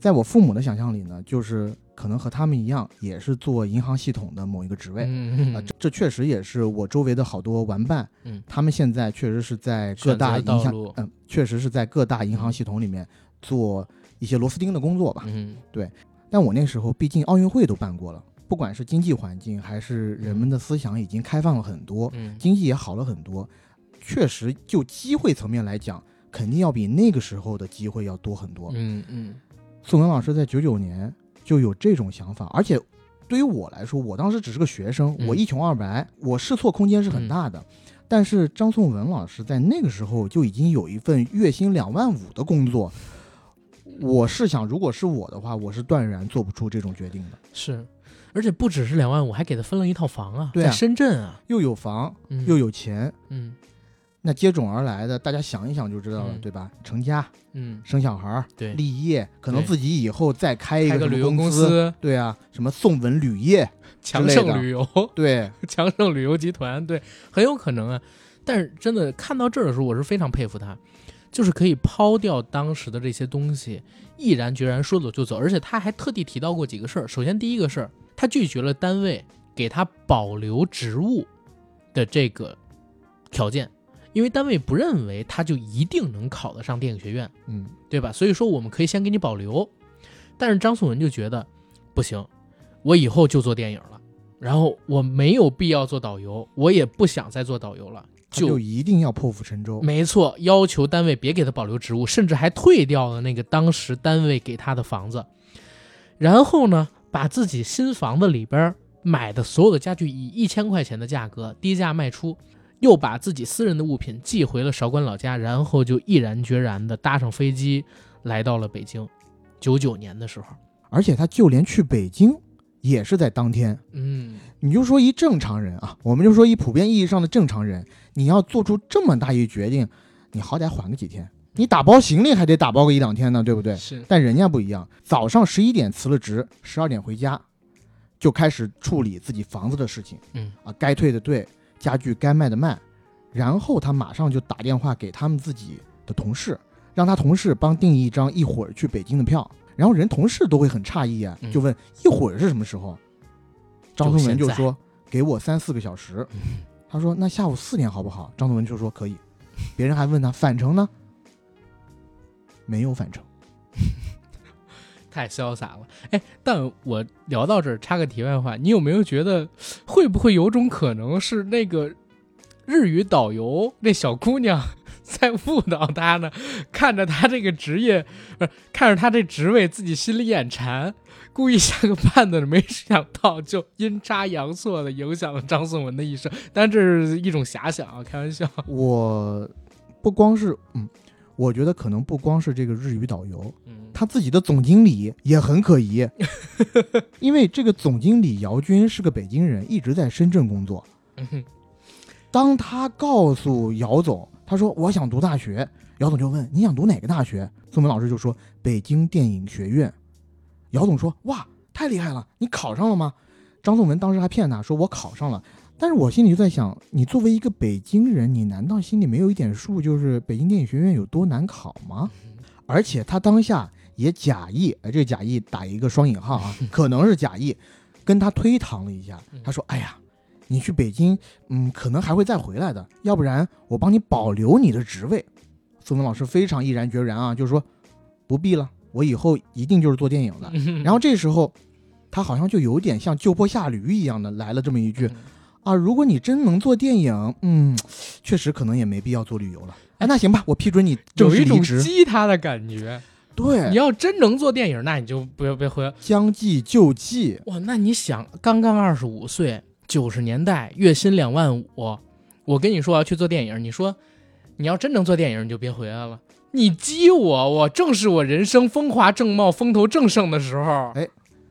在我父母的想象里呢，就是可能和他们一样，也是做银行系统的某一个职位。嗯啊，这这确实也是我周围的好多玩伴，嗯他们现在确实是在各大银行路，嗯，确实是在各大银行系统里面做一些螺丝钉的工作吧。嗯对但我那时候毕竟奥运会都办过了，不管是经济环境还是人们的思想已经开放了很多，嗯经济也好了很多，确实就机会层面来讲，肯定要比那个时候的机会要多很多。嗯嗯宋文老师在九九年就有这种想法，而且对于我来说，我当时只是个学生，嗯。我一穷二白，我试错空间是很大的。但是张颂文老师在那个时候就已经有一份月薪两万五的工作，我是想，如果是我的话，我是断然做不出这种决定的。是，而且不只是两万五，还给他分了一套房啊，对啊在深圳啊，又有房，嗯。又有钱，嗯那接踵而来的，大家想一想就知道了，嗯对吧？成家、嗯，生小孩儿、对，立业，可能自己以后再开一开个旅游公公司，对啊，什么宋文旅业，强盛旅游，对，[laughs] 强盛旅游集团，对，很有可能啊。但是真的看到这儿的时候，我是非常佩服他，就是可以抛掉当时的这些东西，毅然决然说走就走。而且他还特地提到过几个事儿。首先第一个事儿，他拒绝了单位给他保留职务的这个条件，因为单位不认为他就一定能考得上电影学院。嗯，对吧？所以说我们可以先给你保留，但是张颂文就觉得不行，我以后就做电影了，然后我没有必要做导游，我也不想再做导游了，他就一定要破釜沉舟。没错，要求单位别给他保留职务，甚至还退掉了那个当时单位给他的房子，然后呢，把自己新房子里边买的所有的家具以一千块钱的价格低价卖出，又把自己私人的物品寄回了韶关老家，然后就毅然决然地搭上飞机来到了北京。九九年的时候，而且他就连去北京也是在当天。嗯，你就说一正常人啊，我们就说一普遍意义上的正常人，你要做出这么大一决定，你好歹缓个几天，你打包行李还得打包个一两天呢，对不对？是，但人家不一样，早上十一点辞了职，十二点回家，就开始处理自己房子的事情。嗯啊，该退的退，家具该卖的卖，然后他马上就打电话给他们自己的同事，让他同事帮订一张一会儿去北京的票。然后人同事都会很诧异啊，嗯就问一会儿是什么时候？张颂文就说给我三四个小时。嗯他说那下午四点好不好？张颂文就说可以。别人还问他返程呢，没有返程。[laughs] 太潇洒了。哎，但我聊到这儿，插个题外话，你有没有觉得会不会有种可能是那个日语导游那小姑娘 [laughs] 在误导他呢？看着他这个职业，不是看着他这职位，自己心里眼馋，故意下个 [laughs] 绊子，没想到就阴差阳错的影响了张颂文的一生。但这是一种遐想啊，开玩笑。我不光是嗯，我觉得可能不光是这个日语导游，嗯他自己的总经理也很可疑，[laughs] 因为这个总经理姚军是个北京人，一直在深圳工作。当他告诉姚总，他说我想读大学，姚总就问你想读哪个大学？宋文老师就说北京电影学院。姚总说哇，太厉害了，你考上了吗？张颂文当时还骗他说我考上了，但是我心里就在想，你作为一个北京人，你难道心里没有一点数，就是北京电影学院有多难考吗？而且他当下也假意，哎，这个假意打一个双引号啊，[laughs] 可能是假意，跟他推搪了一下。他说：“哎呀，你去北京，嗯，可能还会再回来的，要不然我帮你保留你的职位。”宋文老师非常毅然决然啊，就是说：“不必了，我以后一定就是做电影的。[laughs] ”然后这时候，他好像就有点像就坡下驴一样的来了这么一句啊：“如果你真能做电影，嗯，[tsk] 确实可能也没必要做旅游了。”哎，那行吧，我批准你正有一种离职。激他的感觉。对你，要真能做电影，那你就不要别回将计就计。哇，那你想，刚刚二十五岁，九十年代，月薪两万五，我跟你说我要去做电影，你说你要真能做电影，你就别回来了。你激我，我正是我人生风华正茂、风头正盛的时候。哎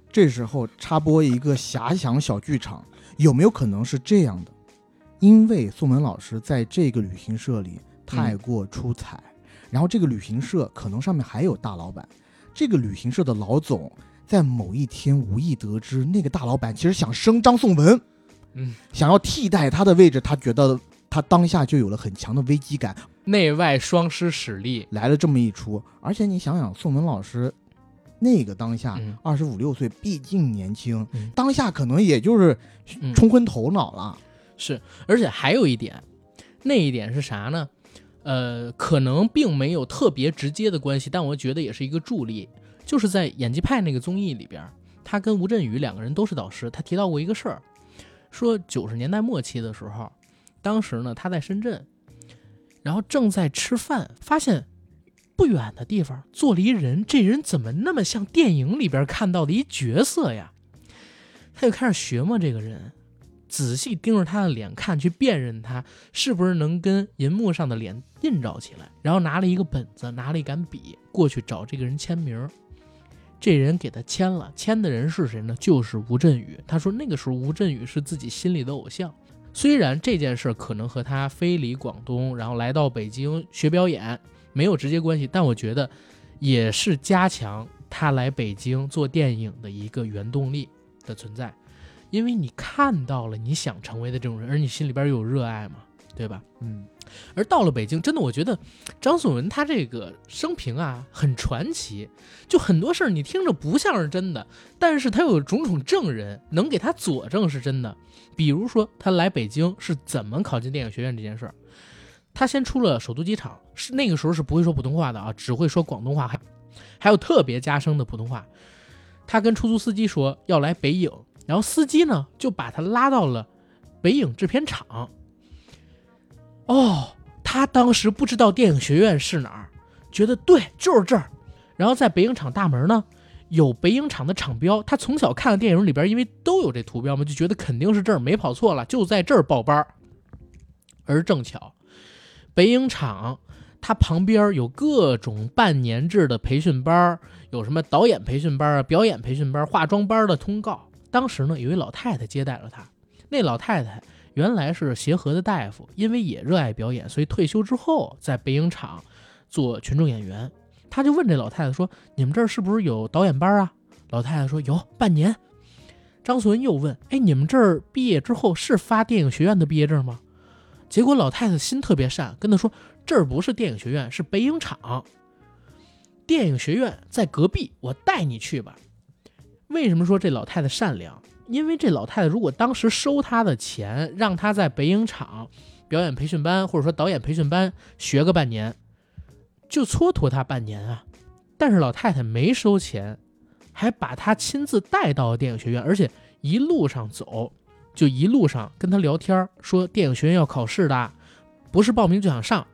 这时候插播一个遐想小剧场，有没有可能是这样的？因为宋文老师在这个旅行社里太过出彩，然后这个旅行社可能上面还有大老板，这个旅行社的老总在某一天无意得知那个大老板其实想升张颂文，嗯，想要替代他的位置，他觉得他当下就有了很强的危机感，内外双失使力，来了这么一出。而且你想想，宋文老师那个当下嗯二十五六岁，毕竟年轻，嗯当下可能也就是嗯冲昏头脑了。是，而且还有一点，那一点是啥呢？呃，可能并没有特别直接的关系，但我觉得也是一个助力。就是在演技派那个综艺里边，他跟吴镇宇两个人都是导师，他提到过一个事儿，说九十年代末期的时候，当时呢他在深圳，然后正在吃饭，发现不远的地方坐了一人，这人怎么那么像电影里边看到的一角色呀？他就开始学摸这个人，仔细盯着他的脸看，去辨认他是不是能跟银幕上的脸映照起来。然后拿了一个本子，拿了一杆笔，过去找这个人签名。这人给他签了，签的人是谁呢？就是吴镇宇。他说那个时候吴镇宇是自己心里的偶像。虽然这件事可能和他飞离广东，然后来到北京学表演没有直接关系，但我觉得也是加强他来北京做电影的一个原动力的存在。因为你看到了你想成为的这种人，而你心里边又有热爱嘛，对吧？嗯，而到了北京，真的，我觉得张颂文他这个生平啊很传奇，就很多事儿你听着不像是真的，但是他有种种证人能给他佐证是真的。比如说他来北京是怎么考进电影学院这件事儿，他先出了首都机场，是那个时候是不会说普通话的啊，只会说广东话，还还有特别加声的普通话。他跟出租司机说要来北影，然后司机呢就把他拉到了北影制片厂。哦，他当时不知道电影学院是哪儿，觉得对，就是这儿。然后在北影厂大门呢，有北影厂的厂标。他从小看的电影里边，因为都有这图标嘛，就觉得肯定是这儿，没跑错了，就在这儿报班儿。而正巧，北影厂它旁边有各种半年制的培训班，有什么导演培训班啊、表演培训班、化妆班的通告。当时呢，有一老太太接待了他，那老太太。原来是协和的大夫，因为也热爱表演，所以退休之后在北影厂做群众演员。他就问这老太太说：“你们这儿是不是有导演班啊？”老太太说：“有，半年。”张素文又问：“哎，你们这儿毕业之后是发电影学院的毕业证吗？”结果老太太心特别善，跟他说：“这儿不是电影学院，是北影厂。电影学院在隔壁，我带你去吧。”为什么说这老太太善良？因为这老太太如果当时收她的钱，让她在北影厂表演培训班或者说导演培训班学个半年，就蹉跎她半年啊。但是老太太没收钱，还把她亲自带到了电影学院，而且一路上走就一路上跟他聊天，说电影学院要考试的，不是报名就想上。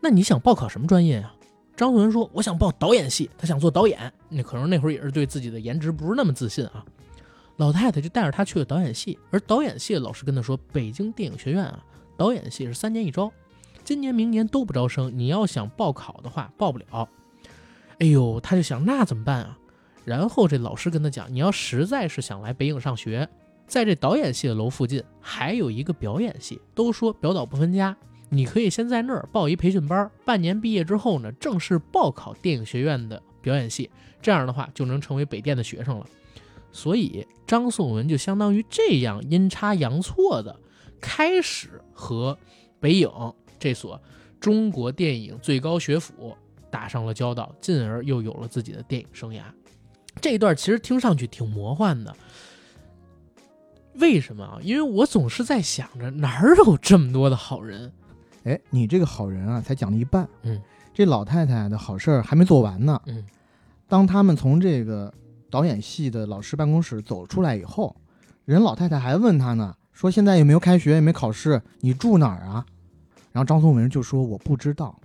那你想报考什么专业啊？张颂文说：“我想报导演系，他想做导演。那可能那会儿也是对自己的颜值不是那么自信啊。”老太太就带着他去了导演系，而导演系老师跟他说：“北京电影学院啊，导演系是三年一招，今年明年都不招生。你要想报考的话，报不了。”哎呦，他就想那怎么办啊？然后这老师跟他讲：“你要实在是想来北影上学，在这导演系的楼附近还有一个表演系，都说表导不分家，你可以先在那儿报一培训班，半年毕业之后呢，正式报考电影学院的表演系，这样的话就能成为北电的学生了。”所以张颂文就相当于这样阴差阳错的开始和北影这所中国电影最高学府打上了交道，进而又有了自己的电影生涯。这一段其实听上去挺魔幻的，为什么啊？因为我总是在想着哪儿有这么多的好人？哎，你这个好人啊，才讲了一半。嗯，这老太太的好事儿还没做完呢。嗯，当他们从这个导演系的老师办公室走出来以后，人老太太还问他呢，说现在也没有开学，也没考试，你住哪儿啊？然后张颂文就说我不知道。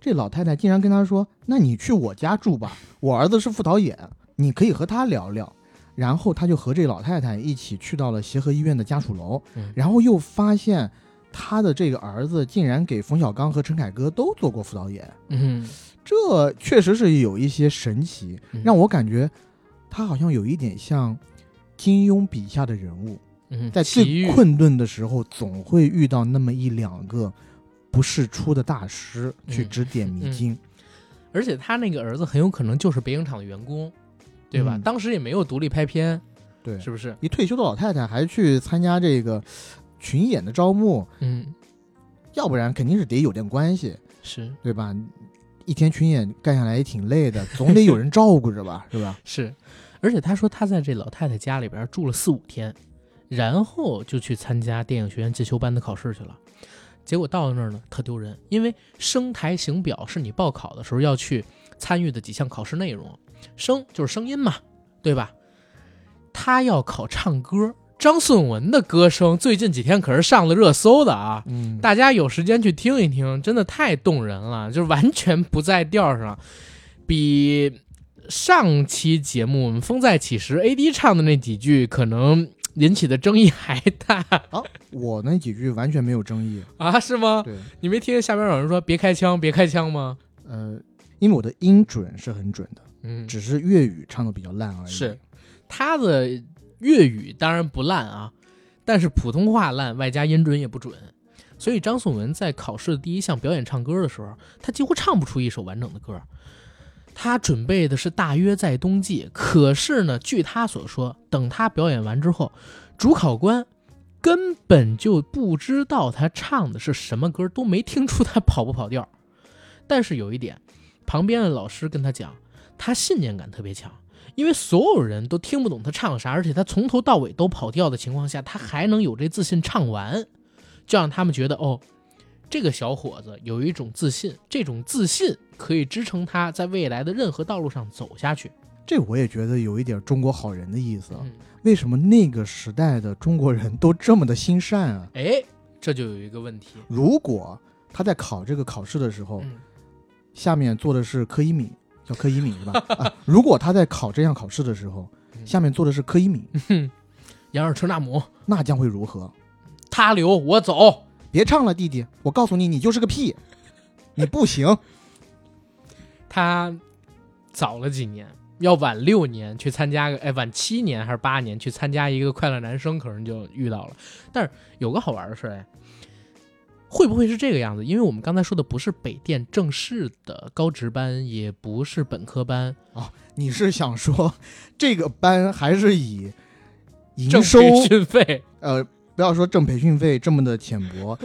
这老太太竟然跟他说：“那你去我家住吧，我儿子是副导演，你可以和他聊聊。”然后他就和这老太太一起去到了协和医院的家属楼，嗯。然后又发现他的这个儿子竟然给冯小刚和陈凯歌都做过副导演，嗯，这确实是有一些神奇，嗯。让我感觉他好像有一点像金庸笔下的人物，嗯，在最困顿的时候，总会遇到那么一两个不世出的大师去嗯。指点迷津。而且他那个儿子很有可能就是北影厂的员工，对吧？嗯当时也没有独立拍片，对，是不是？一退休的老太太还去参加这个群演的招募，嗯，要不然肯定是得有点关系，是对吧？一天群演干下来也挺累的，总得有人照顾着吧，[laughs] 是吧？是，而且他说他在这老太太家里边住了四五天，然后就去参加电影学院进修班的考试去了。结果到了那儿呢，特丢人，因为声台形表是你报考的时候要去参与的几项考试内容，声就是声音嘛，对吧？他要考唱歌，张颂文的歌声最近几天可是上了热搜的啊！嗯，大家有时间去听一听，真的太动人了，就是完全不在调上，比上期节目我们《风再起时》AD 唱的那几句可能引起的争议还大 [laughs] 啊，我那几句完全没有争议。啊？是吗？对，你没听见下边有人说“别开枪，别开枪”吗？呃，因为我的音准是很准的，嗯，只是粤语唱的比较烂而已。是，他的粤语当然不烂啊，但是普通话烂，外加音准也不准。所以张颂文在考试的第一项表演唱歌的时候，他几乎唱不出一首完整的歌。他准备的是大约在冬季，可是呢，据他所说，等他表演完之后，主考官根本就不知道他唱的是什么歌，都没听出他跑不跑调。但是有一点，旁边的老师跟他讲，他信念感特别强。因为所有人都听不懂他唱啥，而且他从头到尾都跑调的情况下，他还能有这自信唱完，就让他们觉得哦，这个小伙子有一种自信，这种自信可以支撑他在未来的任何道路上走下去。这我也觉得有一点中国好人的意思。嗯，为什么那个时代的中国人都这么的心善啊？哎，这就有一个问题，如果他在考这个考试的时候，嗯，下面坐的是柯一敏，叫柯一敏是吧？啊，如果他在考这项考试的时候，嗯下面坐的是柯一敏，[laughs] 杨尔车纳姆，那将会如何？他留我走。别唱了，弟弟，我告诉你，你就是个屁，你不行。他早了几年，要晚六年去参加个，哎，晚七年还是八年去参加一个快乐男生，可能就遇到了。但是有个好玩的事，哎，会不会是这个样子？因为我们刚才说的不是北电正式的高职班，也不是本科班，你是想说，这个班还是以营收培训费，[laughs] 呃，不要说挣培训费这么的浅薄，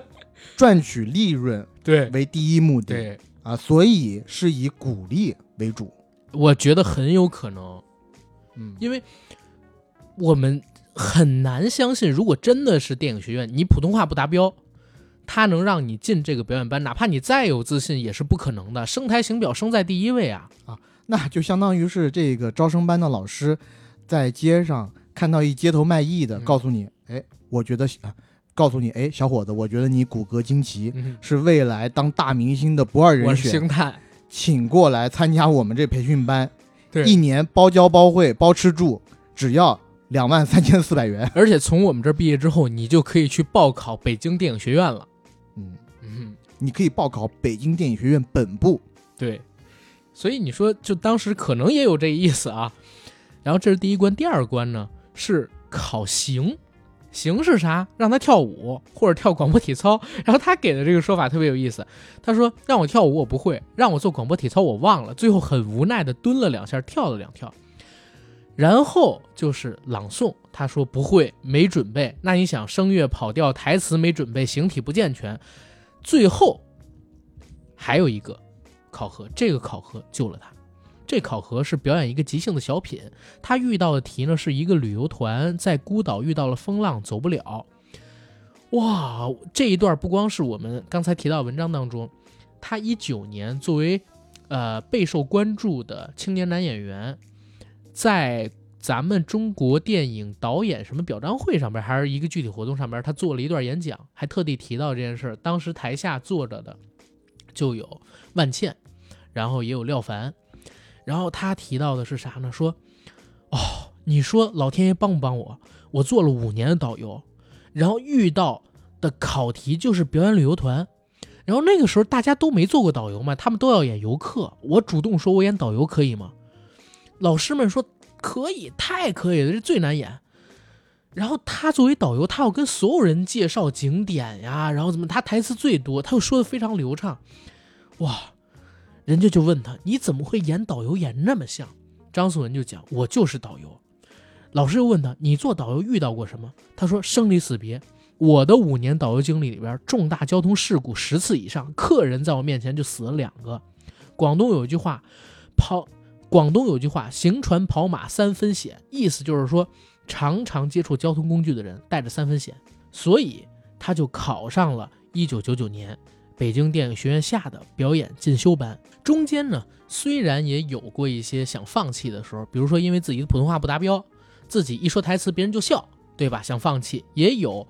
[laughs] 赚取利润对。为第一目的对，啊，所以是以鼓励为主。我觉得很有可能，嗯，因为我们很难相信，如果真的是电影学院，你普通话不达标，他能让你进这个表演班，哪怕你再有自信，也是不可能的。声台形表声在第一位啊！啊那就相当于是这个招生班的老师在街上看到一街头卖艺的，嗯告诉你，哎，我觉得，啊告诉你，哎，小伙子，我觉得你骨骼惊奇，嗯，是未来当大明星的不二人选，是星探，请过来参加我们这培训班，对一年包教包会包吃住，只要两万三千四百元。[laughs] 而且从我们这儿毕业之后，你就可以去报考北京电影学院了。嗯，嗯，你可以报考北京电影学院本部。对，所以你说，就当时可能也有这意思啊。然后这是第一关，第二关呢是考形，形是啥？让他跳舞或者跳广播体操。然后他给的这个说法特别有意思，他说让我跳舞我不会，让我做广播体操我忘了，最后很无奈的蹲了两下，跳了两跳。然后就是朗诵，他说不会，没准备。那你想，声乐跑调，台词没准备，形体不健全，最后还有一个考核，这个考核救了他。这考核是表演一个即兴的小品，他遇到的题呢是一个旅游团在孤岛遇到了风浪走不了。哇，这一段不光是我们刚才提到文章当中，他一九年作为呃备受关注的青年男演员，在咱们中国电影导演什么表彰会上边，还是一个具体活动上边，他做了一段演讲，还特地提到这件事。当时台下坐着的就有万茜，然后也有廖凡，然后他提到的是啥呢？说，哦，你说老天爷帮不帮我？我做了五年的导游，然后遇到的考题就是表演旅游团，然后那个时候大家都没做过导游嘛，他们都要演游客，我主动说我演导游可以吗？老师们说可以，太可以了，这最难演。然后他作为导游，他要跟所有人介绍景点呀，然后怎么，他台词最多，他又说的非常流畅，哇！人家就问他，你怎么会演导游演那么像？张颂文就讲，我就是导游。老师又问他，你做导游遇到过什么？他说生离死别。我的五年导游经历里边，重大交通事故十次以上，客人在我面前就死了两个。广东有一句话，跑，广东有句话，行船跑马三分险，意思就是说，常常接触交通工具的人带着三分险，所以他就考上了一九九九年北京电影学院下的表演进修班。中间呢，虽然也有过一些想放弃的时候，比如说因为自己的普通话不达标，自己一说台词别人就笑，对吧？想放弃，也有。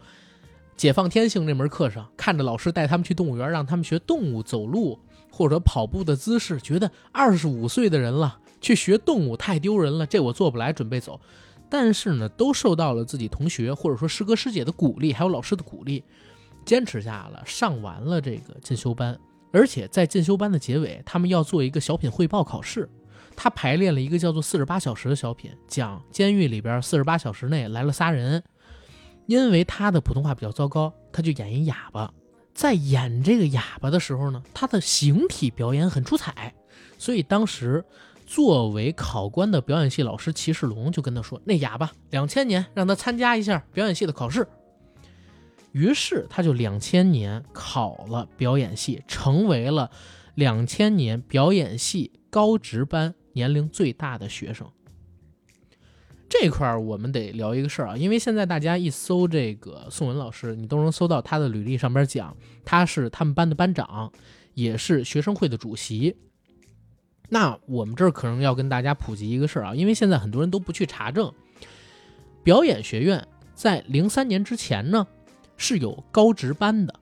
解放天性这门课上，看着老师带他们去动物园，让他们学动物走路或者跑步的姿势，觉得二十五岁的人了去学动物太丢人了，这我做不来，准备走。但是呢，都受到了自己同学或者说师哥师姐的鼓励，还有老师的鼓励，坚持下了，上完了这个进修班。而且在进修班的结尾，他们要做一个小品汇报考试。他排练了一个叫做《四十八小时》的小品，讲监狱里边四十八小时内来了仨人，因为他的普通话比较糟糕，他就演一哑巴。在演这个哑巴的时候呢，他的形体表演很出彩，所以当时作为考官的表演系老师齐世龙就跟他说：“那哑巴两千年让他参加一下表演系的考试。”于是他就两千年考了表演系，成为了两千年表演系高职班年龄最大的学生。这块儿我们得聊一个事儿啊，因为现在大家一搜这个宋文老师，你都能搜到他的履历，上边讲他是他们班的班长，也是学生会的主席。那我们这儿可能要跟大家普及一个事儿啊，因为现在很多人都不去查证，表演学院在零三年之前呢是有高职班的，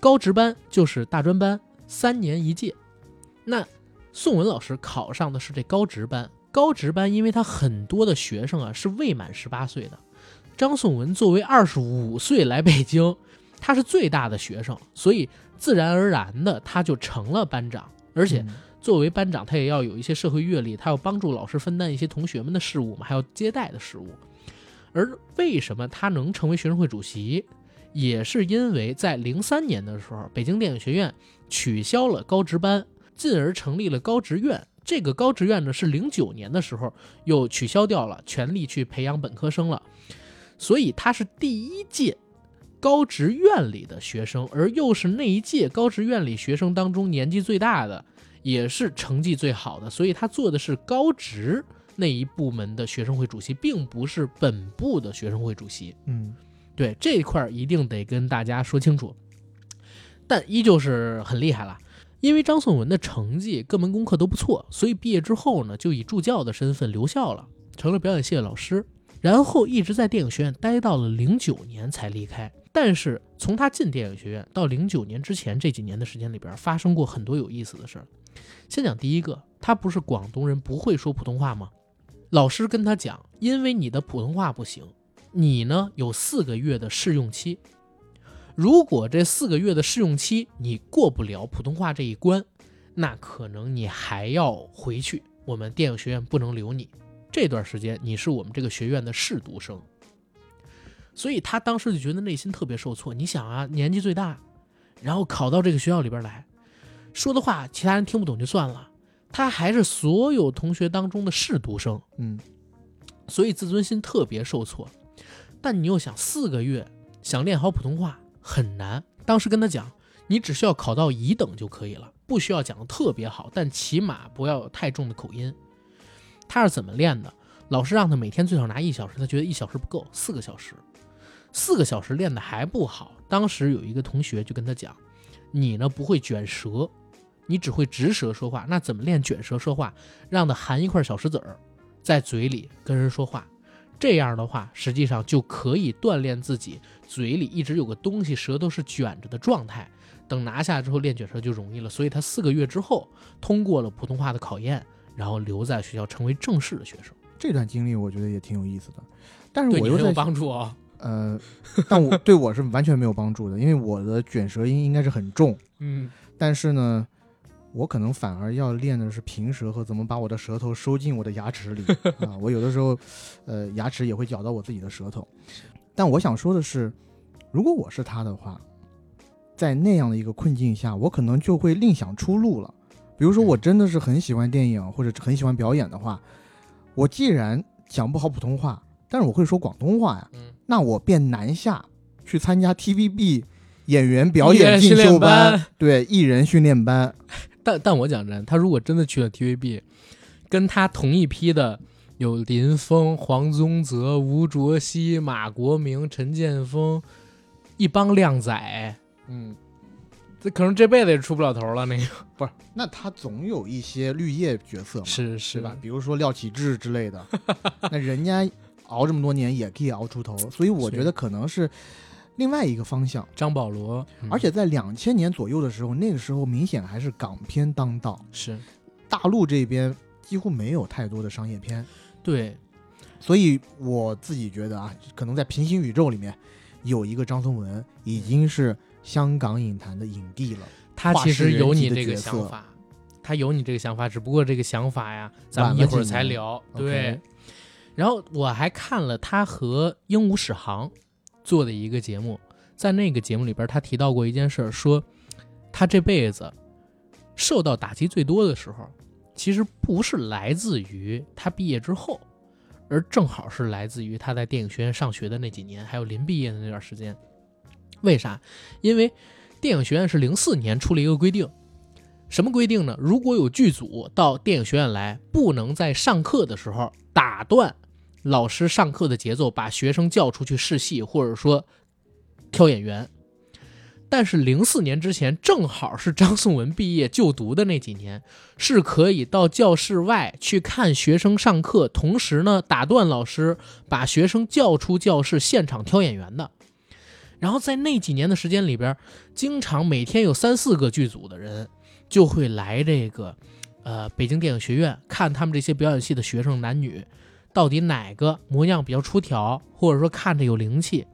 高职班就是大专班，三年一届。那宋文老师考上的是这高职班，高职班因为他很多的学生啊是未满十八岁的，张颂文作为二十五岁来北京，他是最大的学生，所以自然而然的他就成了班长，而且。作为班长，他也要有一些社会阅历，他要帮助老师分担一些同学们的事务嘛，还要接待的事务。而为什么他能成为学生会主席，也是因为在零三年的时候，北京电影学院取消了高职班，进而成立了高职院，这个高职院呢是零九年的时候又取消掉了，全力去培养本科生了，所以他是第一届高职院里的学生，而又是那一届高职院里学生当中年纪最大的，也是成绩最好的，所以他做的是高职那一部门的学生会主席，并不是本部的学生会主席。嗯对这一块儿一定得跟大家说清楚，但依旧是很厉害了。因为张颂文的成绩各门功课都不错，所以毕业之后呢，就以助教的身份留校了，成了表演系的老师。然后一直在电影学院待到了零九年才离开。但是从他进电影学院到零九年之前这几年的时间里边，发生过很多有意思的事儿。先讲第一个，他不是广东人，不会说普通话吗？老师跟他讲，因为你的普通话不行，你呢有四个月的试用期。如果这四个月的试用期你过不了普通话这一关，那可能你还要回去，我们电影学院不能留你。这段时间你是我们这个学院的试读生，所以他当时就觉得内心特别受挫。你想啊，年纪最大，然后考到这个学校里边来，说的话其他人听不懂就算了，他还是所有同学当中的试读生，嗯所以自尊心特别受挫。但你又想四个月想练好普通话很难。当时跟他讲，你只需要考到乙等就可以了，不需要讲的特别好，但起码不要有太重的口音。他是怎么练的？老师让他每天最少拿一小时，他觉得一小时不够，四个小时，四个小时练的还不好。当时有一个同学就跟他讲，你呢不会卷舌，你只会直舌说话，那怎么练卷舌说话？让他含一块小石子儿在嘴里跟人说话，这样的话，实际上就可以锻炼自己嘴里一直有个东西，舌头是卷着的状态。等拿下之后练卷舌就容易了。所以他四个月之后通过了普通话的考验，然后留在学校成为正式的学生，这段经历我觉得也挺有意思的，但是我又在帮助啊、呃，但我 [laughs] 对我是完全没有帮助的，因为我的卷舌音应该是很重，嗯，但是呢，我可能反而要练的是平舌和怎么把我的舌头收进我的牙齿里 [laughs] 啊。我有的时候，呃，牙齿也会咬到我自己的舌头。但我想说的是，如果我是他的话，在那样的一个困境下，我可能就会另想出路了。比如说，我真的是很喜欢电影或者很喜欢表演的话，我既然讲不好普通话，但是我会说广东话呀，嗯那我便南下去参加 TVB 演员表演进修班对艺人训练班，但但我讲真，他如果真的去了 TVB，跟他同一批的有林峰、黄宗泽、吴卓羲、马国明、陈建锋，一帮靓仔，嗯，这可能这辈子也出不了头了。那个不是，那他总有一些绿叶角色嘛，是是吧？？比如说廖启智之类的，[laughs] 那人家熬这么多年也可以熬出头，所以我觉得可能是另外一个方向。张保罗，嗯而且在两千年左右的时候，那个时候明显还是港片当道，是大陆这边几乎没有太多的商业片，对，所以我自己觉得啊，可能在平行宇宙里面有一个张颂文已经是香港影坛的影帝了。他其实有你这个想法，他有你这个想法，只不过这个想法呀，咱们一会儿才聊。对，然后我还看了他和鹦鹉史航做的一个节目，在那个节目里边，他提到过一件事，说他这辈子受到打击最多的时候，其实不是来自于他毕业之后，而正好是来自于他在电影学院上学的那几年，还有临毕业的那段时间。为啥？因为电影学院是零四年出了一个规定，什么规定呢？如果有剧组到电影学院来，不能在上课的时候打断老师上课的节奏，把学生叫出去试戏，或者说挑演员。但是零四年之前，正好是张颂文毕业就读的那几年，是可以到教室外去看学生上课，同时呢打断老师，把学生叫出教室，现场挑演员的。然后在那几年的时间里边，经常每天有三四个剧组的人就会来这个，呃，北京电影学院看他们这些表演系的学生男女，到底哪个模样比较出挑，或者说看着有灵气，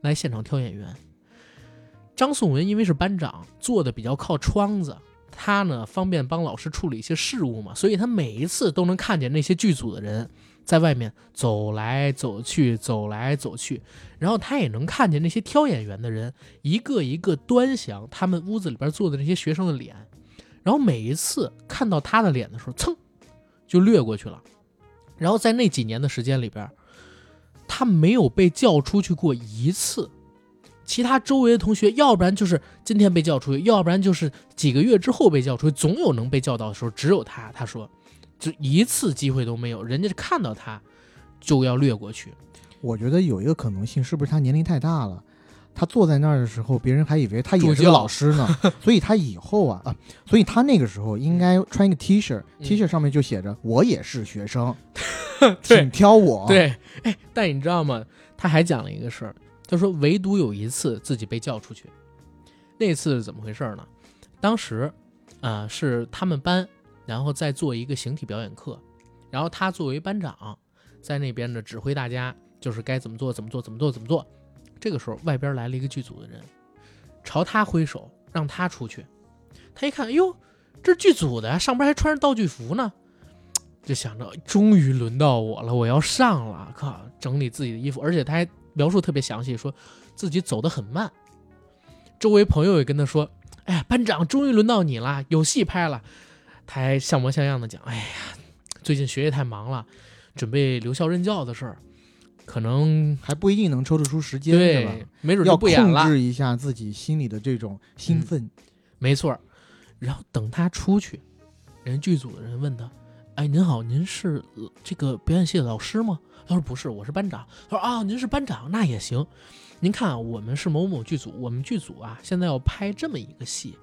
来现场挑演员。张颂文因为是班长，坐的比较靠窗子，他呢方便帮老师处理一些事务嘛，所以他每一次都能看见那些剧组的人在外面走来走去，走来走去，然后他也能看见那些挑演员的人一个一个端详他们屋子里边坐的那些学生的脸，然后每一次看到他的脸的时候，噌就掠过去了。然后在那几年的时间里边，他没有被叫出去过一次。其他周围的同学，要不然就是今天被叫出去，要不然就是几个月之后被叫出去，总有能被叫到的时候。只有他，他说，就一次机会都没有。人家看到他就要掠过去。我觉得有一个可能性，是不是他年龄太大了？他坐在那儿的时候，别人还以为他也是个老师呢，[laughs] 所以他以后啊啊，所以他那个时候应该穿一个 T 恤，T 恤上面就写着“我也是学生，[laughs] 请挑我”。，对，哎，但你知道吗？他还讲了一个事儿，他说唯独有一次自己被叫出去，那次是怎么回事呢？当时，啊、是他们班，然后在做一个形体表演课，然后他作为班长，在那边呢指挥大家，就是该怎么做怎么做怎么做怎么做。这个时候，外边来了一个剧组的人，朝他挥手，让他出去。他一看，哎呦，这是剧组的，上边还穿着道具服呢。就想着，终于轮到我了，我要上了！靠，整理自己的衣服，而且他还描述特别详细，说自己走得很慢。周围朋友也跟他说：“哎呀，班长，终于轮到你了，有戏拍了。”他还像模像样的讲：“哎呀，最近学业太忙了，准备留校任教的事儿，可能还不一定能抽得出时间，对吧？，没准要就不演了。”控制一下自己心里的这种兴奋。没错，然后等他出去，人剧组的人问他：“哎，您好，您是呃这个表演系的老师吗？”他说：“不是，我是班长。”他说：“啊，您是班长，那也行。您看啊，我们是某某剧组，我们剧组啊现在要拍这么一个戏，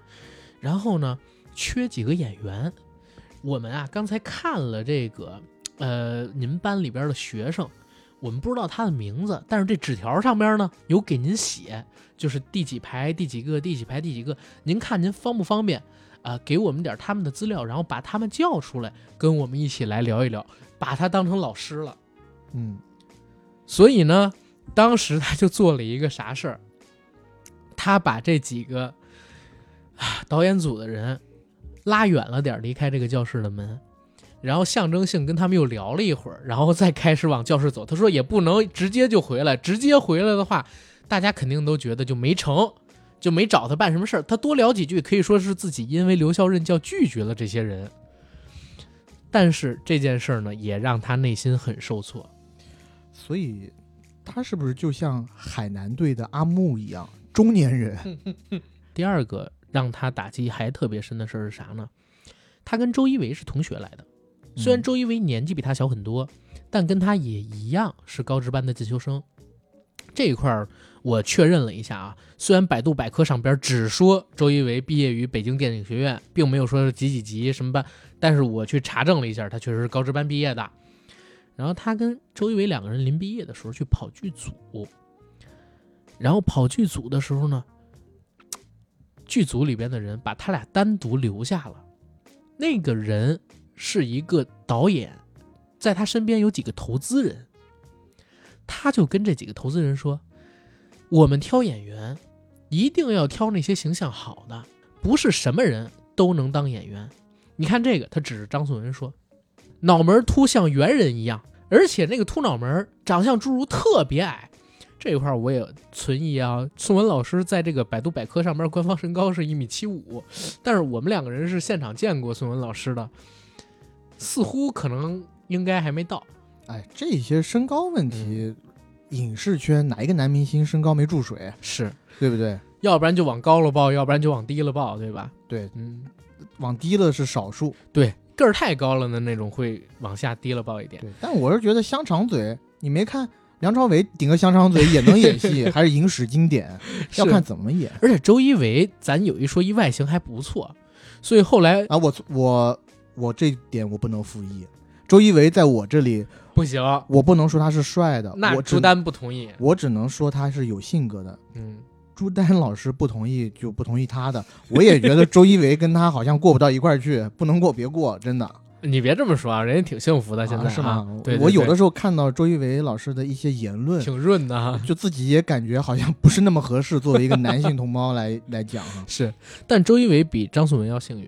然后呢缺几个演员。我们啊刚才看了这个呃您班里边的学生，我们不知道他的名字，但是这纸条上边呢有给您写，就是第几排第几个，第几排第几个。您看您方不方便啊、给我们点他们的资料，然后把他们叫出来，跟我们一起来聊一聊，把他当成老师了。嗯，所以呢，当时他就做了一个啥事儿，他把这几个啊导演组的人拉远了点，离开这个教室的门。然后象征性跟他们又聊了一会儿，然后再开始往教室走。他说也不能直接就回来，直接回来的话，大家肯定都觉得就没成，就没找他办什么事儿。他多聊几句，可以说是自己因为留校任教拒绝了这些人。但是这件事儿呢，也让他内心很受挫。所以他是不是就像海南队的阿木一样，[laughs] 中年人？第二个让他打击还特别深的事儿是啥呢？他跟周一围是同学来的，虽然嗯周一围年纪比他小很多，但跟他也一样是高职班的进修生。这一块儿我确认了一下啊，虽然百度百科上边只说周一围毕业于北京电影学院，并没有说是几几级什么班，但是我去查证了一下，他确实是高职班毕业的。然后他跟周一围两个人临毕业的时候去跑剧组，然后跑剧组的时候呢，剧组里边的人把他俩单独留下了。那个人是一个导演，在他身边有几个投资人，他就跟这几个投资人说：“我们挑演员，一定要挑那些形象好的，不是什么人都能当演员。你看这个，他指着张颂文说，脑门秃像猿人一样，而且那个秃脑门长相侏儒特别矮。”这一块我也存疑啊。宋文老师在这个百度百科上面官方身高是一米七五，但是我们两个人是现场见过宋文老师的，似乎可能应该还没到。哎，这些身高问题，影视圈哪一个男明星身高没注水，是，对不对？要不然就往高了报，要不然就往低了报，对吧？对，嗯，往低了是少数。对，个儿太高了的那种会往下低了报一点。对，但我是觉得香肠嘴，你没看梁朝伟顶个香肠嘴也能演戏，[laughs] 还是影史经典，要看怎么演而且周一围，咱有一说一，外形还不错，所以后来啊。我我我这点我不能复议，周一围在我这里，不行，我不能说他是帅的，那我朱丹不同意。我只能说他是有性格的。嗯，朱丹老师不同意就不同意他的，我也觉得周一围跟他好像过不到一块儿去，[laughs] 不能过别过，真的。你别这么说啊，人家挺幸福的，现在、啊是吗？对对我有的时候看到周一围老师的一些言论，挺润的哈。[laughs] 就自己也感觉好像不是那么合适，作为一个男性同胞来来讲哈。[laughs] 是，但周一围比张颂文要幸运，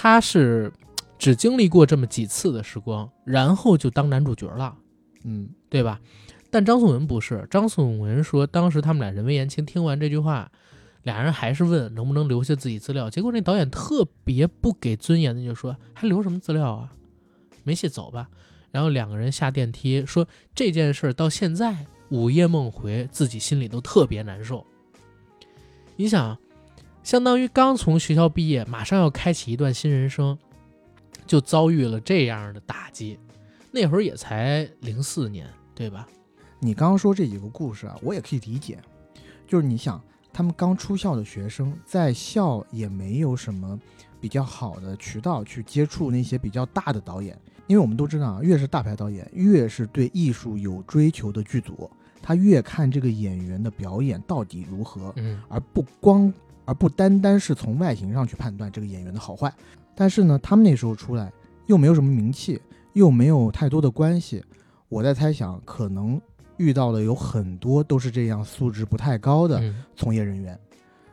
他是只经历过这么几次的时光，然后就当男主角了，嗯，对吧？但张颂文不是，张颂文说当时他们俩人微言轻，听完这句话，俩人还是问能不能留下自己资料，结果那导演特别不给尊严的就说还留什么资料啊，没戏走吧。然后两个人下电梯说这件事到现在午夜梦回，自己心里都特别难受。你想，相当于刚从学校毕业，马上要开启一段新人生，就遭遇了这样的打击。那会儿也才零四年，对吧？你刚刚说这几个故事啊，我也可以理解。就是你想，他们刚出校的学生，在校也没有什么比较好的渠道去接触那些比较大的导演，因为我们都知道啊，越是大牌导演，越是对艺术有追求的剧组，他越看这个演员的表演到底如何，嗯而不光而不单单是从外形上去判断这个演员的好坏。但是呢，他们那时候出来又没有什么名气，又没有太多的关系，我在猜想，可能遇到的有很多都是这样素质不太高的嗯从业人员，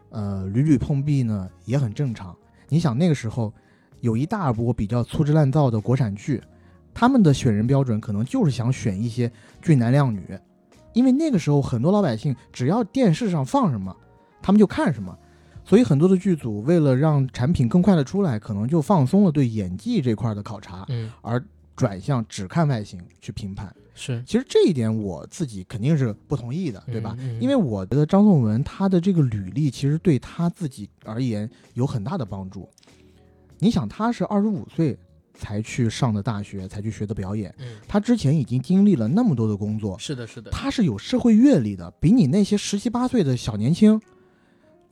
呃，屡屡碰壁呢也很正常。你想那个时候有一大波比较粗制滥造的国产剧，他们的选人标准可能就是想选一些俊男靓女，因为那个时候很多老百姓只要电视上放什么，他们就看什么，所以很多的剧组为了让产品更快的出来，可能就放松了对演技这块的考察，嗯，而转向只看外形去评判。是其实这一点我自己肯定是不同意的，对吧？嗯嗯因为我觉得张颂文他的这个履历其实对他自己而言有很大的帮助。你想，他是二十五岁才去上的大学，才去学的表演，嗯，他之前已经经历了那么多的工作，是的，是的，他是有社会阅历的，比你那些十七八岁的小年轻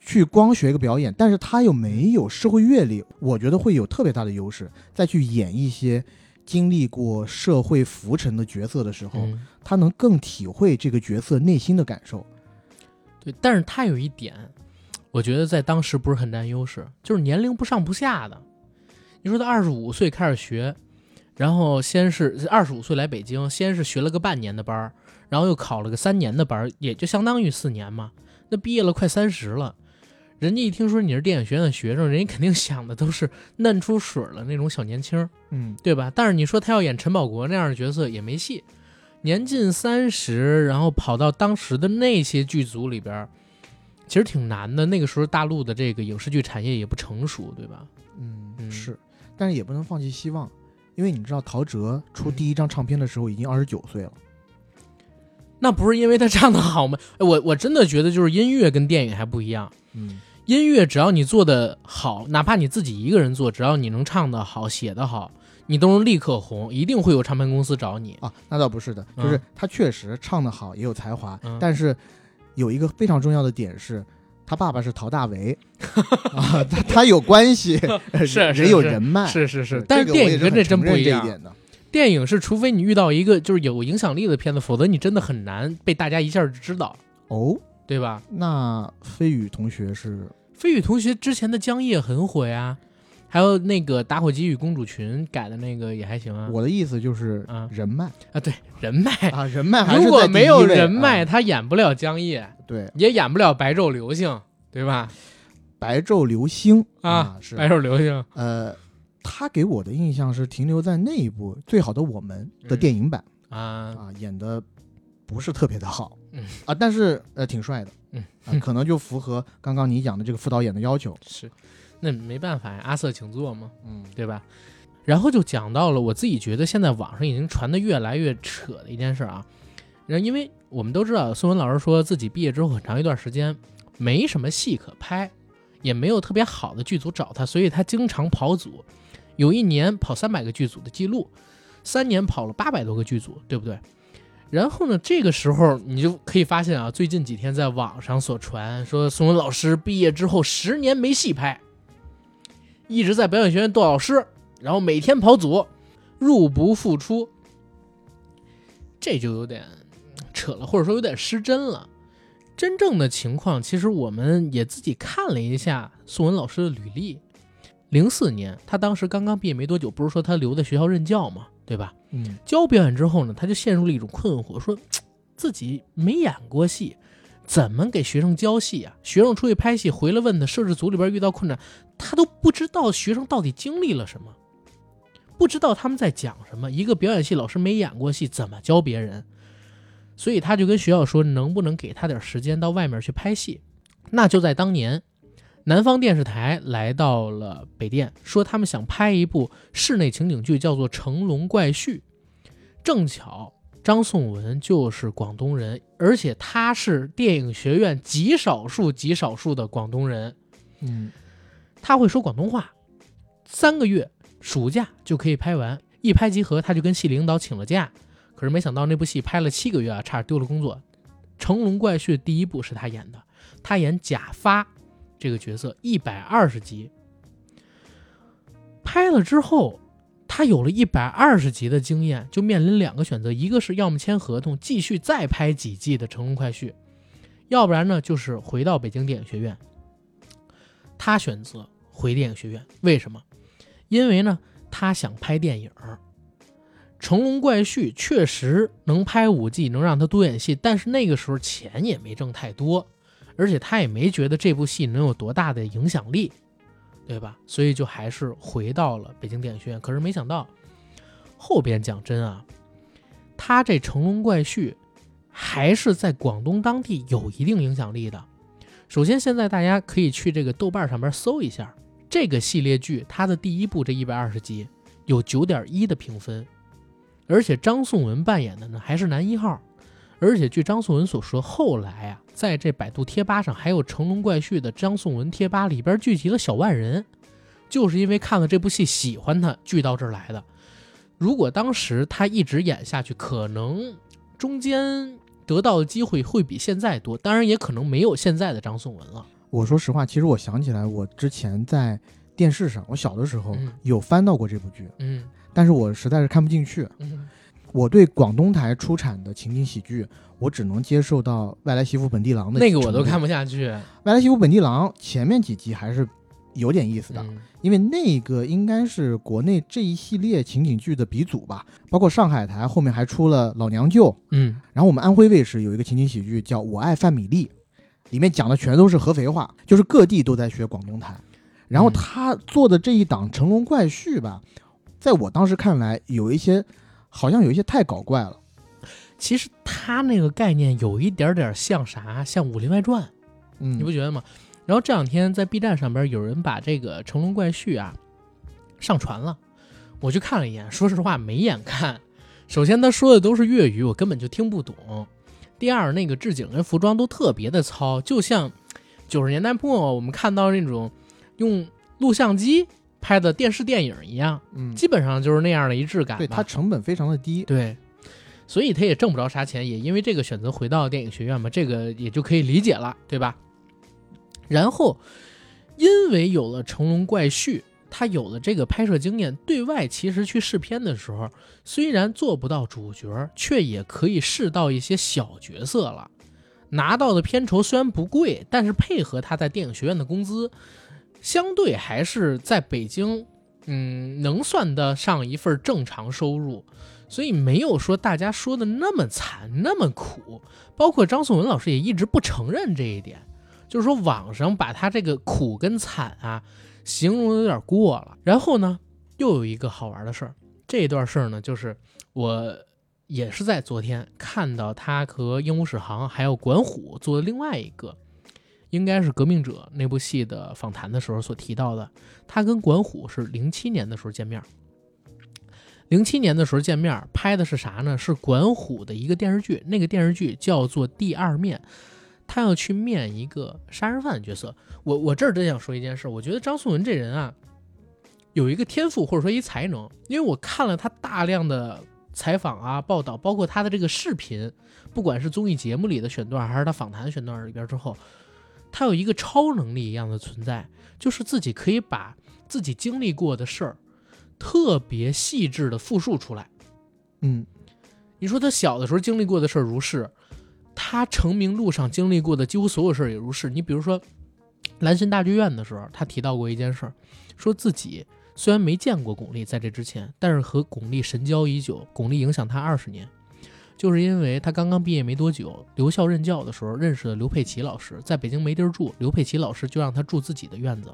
去光学一个表演，但是他又没有社会阅历，我觉得会有特别大的优势。再去演一些经历过社会浮沉的角色的时候，嗯，他能更体会这个角色内心的感受。对。但是他有一点，我觉得在当时不是很占优势，就是年龄不上不下的。你说他二十五岁开始学，然后先是二十五岁来北京，先是学了个半年的班儿，然后又考了个三年的班儿，也就相当于四年嘛。那毕业了快三十了，人家一听说你是电影学院的学生，人家肯定想的都是嫩出水了那种小年轻。嗯，对吧？但是你说他要演陈宝国那样的角色也没戏，年近三十，然后跑到当时的那些剧组里边，其实挺难的。那个时候大陆的这个影视剧产业也不成熟，对吧？嗯嗯是，但是也不能放弃希望，因为你知道陶喆出嗯第一张唱片的时候已经二十九岁了。那不是因为他唱的好吗？哎我我真的觉得就是音乐跟电影还不一样。嗯音乐只要你做的好，哪怕你自己一个人做，只要你能唱的好、写的好，你都能立刻红，一定会有唱片公司找你。啊，那倒不是的，就是他确实唱的好，也有才华，嗯但是有一个非常重要的点是。他爸爸是陶大为 [laughs] 啊，他他有关系，[laughs] 是人有人脉，是是是对，但是电影跟这真不一样。这一点的。电影是，除非你遇到一个就是有影响力的片子，否则你真的很难被大家一下就知道，哦，对吧？那飞宇同学是？飞宇同学之前的《江夜》很火呀，还有那个《打火机与公主裙》改的那个也还行啊。我的意思就是啊。人脉。啊，对人脉，啊，人脉还是如果没有人脉，啊。他演不了《江夜对》，也演不了《白昼流星》，对吧？白昼流星。啊，是。白昼流星》呃，他给我的印象是停留在那一部《最好的我们》的嗯。电影版、啊，啊，演的不是特别的好，嗯啊，但是呃挺帅的，嗯啊，可能就符合刚刚你讲的这个副导演的要求，是，那没办法呀，阿瑟请坐嘛。嗯对吧？然后就讲到了我自己觉得现在网上已经传的越来越扯的一件事啊。然后因为我们都知道，宋文老师说自己毕业之后很长一段时间没什么戏可拍，也没有特别好的剧组找他，所以他经常跑组。有一年跑三百个剧组的记录，三年跑了八百多个剧组，对不对？然后呢，这个时候你就可以发现啊，最近几天在网上所传说宋文老师毕业之后十年没戏拍，一直在表演学院做老师，然后每天跑组，入不敷出，这就有点扯了，或者说有点失真了。真正的情况，其实我们也自己看了一下宋文老师的履历。零四年，他当时刚刚毕业没多久，不是说他留在学校任教吗，对吧？嗯教表演之后呢，他就陷入了一种困惑，说自己没演过戏，怎么给学生教戏啊？学生出去拍戏回来问他，摄制组里边遇到困难，他都不知道学生到底经历了什么，不知道他们在讲什么。一个表演系老师没演过戏，怎么教别人？所以他就跟学校说，能不能给他点时间到外面去拍戏？那就在当年，南方电视台来到了北电，说他们想拍一部室内情景剧，叫做《成龙怪婿》。正巧张颂文就是广东人，而且他是电影学院极少数极少数的广东人，嗯，他会说广东话，三个月暑假就可以拍完，一拍即合，他就跟系领导请了假。可是没想到那部戏拍了七个月啊，差点丢了工作。成龙怪婿第一部是他演的，他演贾发这个角色，一百二十集。拍了之后，他有了一百二十集的经验，就面临两个选择：一个是要么签合同继续再拍几季的成龙快婿，要不然呢就是回到北京电影学院。他选择回电影学院，为什么？因为呢，他想拍电影。成龙怪婿确实能拍五季，能让他多演戏，但是那个时候钱也没挣太多，而且他也没觉得这部戏能有多大的影响力，对吧？所以就还是回到了北京电影学院。可是没想到，后边讲真啊，他这成龙怪婿还是在广东当地有一定影响力的。首先，现在大家可以去这个豆瓣上边搜一下这个系列剧，它的第一部这一百二十集有九点一的评分。而且张颂文扮演的呢还是男一号，而且据张颂文所说，后来啊，在这百度贴吧上还有成龙怪婿的张颂文贴吧里边聚集了小万人，就是因为看了这部戏喜欢他聚到这儿来的。如果当时他一直演下去，可能中间得到的机会会比现在多，当然也可能没有现在的张颂文了。我说实话，其实我想起来，我之前在电视上，我小的时候嗯有翻到过这部剧，嗯但是我实在是看不进去。嗯我对广东台出产的情景喜剧，我只能接受到《外来媳妇本地郎》的那个我都看不。下去。《外来媳妇本地郎》前面几集还是有点意思的，嗯因为那个应该是国内这一系列情景剧的鼻祖吧。包括上海台后面还出了《老娘舅》，嗯然后我们安徽卫视有一个情景喜剧叫《我爱范米粒》，里面讲的全都是合肥话，就是各地都在学广东台。然后嗯他做的这一档《成龙怪婿》吧，在我当时看来，有一些好像有一些太搞怪了。其实他那个概念有一点点像啥？像《武林外传》。嗯，你不觉得吗？然后这两天在 B 站上边有人把这个《成龙怪婿》啊上传了，我去看了一眼，说实话没眼看。首先他说的都是粤语，我根本就听不懂。第二，那个置景跟服装都特别的糙，就像九十年代末我们看到那种用录像机拍的电视电影一样，嗯，基本上就是那样的一质感。对，它成本非常的低。对，所以他也挣不着啥钱，也因为这个选择回到电影学院嘛，这个也就可以理解了，对吧？然后，因为有了成龙怪婿，他有了这个拍摄经验，对外其实去试片的时候，虽然做不到主角，却也可以试到一些小角色了。拿到的片酬虽然不贵，但是配合他在电影学院的工资，相对还是在北京，嗯，能算得上一份正常收入。所以没有说大家说的那么惨那么苦，包括张颂文老师也一直不承认这一点，就是说网上把他这个苦跟惨啊形容的有点过了。然后呢，又有一个好玩的事儿，这一段事儿呢，就是我也是在昨天看到他和鹦鹉史航还有管虎做的另外一个，应该是《革命者》那部戏的访谈的时候所提到的，他跟管虎是零七年的时候见面。零七年的时候见面，拍的是啥呢？是管虎的一个电视剧，那个电视剧叫做《第二面》，他要去面一个杀人犯角色。我我这儿真想说一件事，我觉得张颂文这人啊，有一个天赋或者说一才能，因为我看了他大量的采访啊、报道，包括他的这个视频，不管是综艺节目里的选段，还是他访谈选段里边之后，他有一个超能力一样的存在，就是自己可以把自己经历过的事儿。特别细致的复述出来。嗯，你说他小的时候经历过的事儿如是，他成名路上经历过的几乎所有事儿也如是。你比如说，兰心大剧院的时候，他提到过一件事儿，说自己虽然没见过巩俐在这之前，但是和巩俐神交已久，巩俐影响他二十年，就是因为他刚刚毕业没多久，留校任教的时候认识了刘佩琦老师，在北京没地儿住，刘佩琦老师就让他住自己的院子。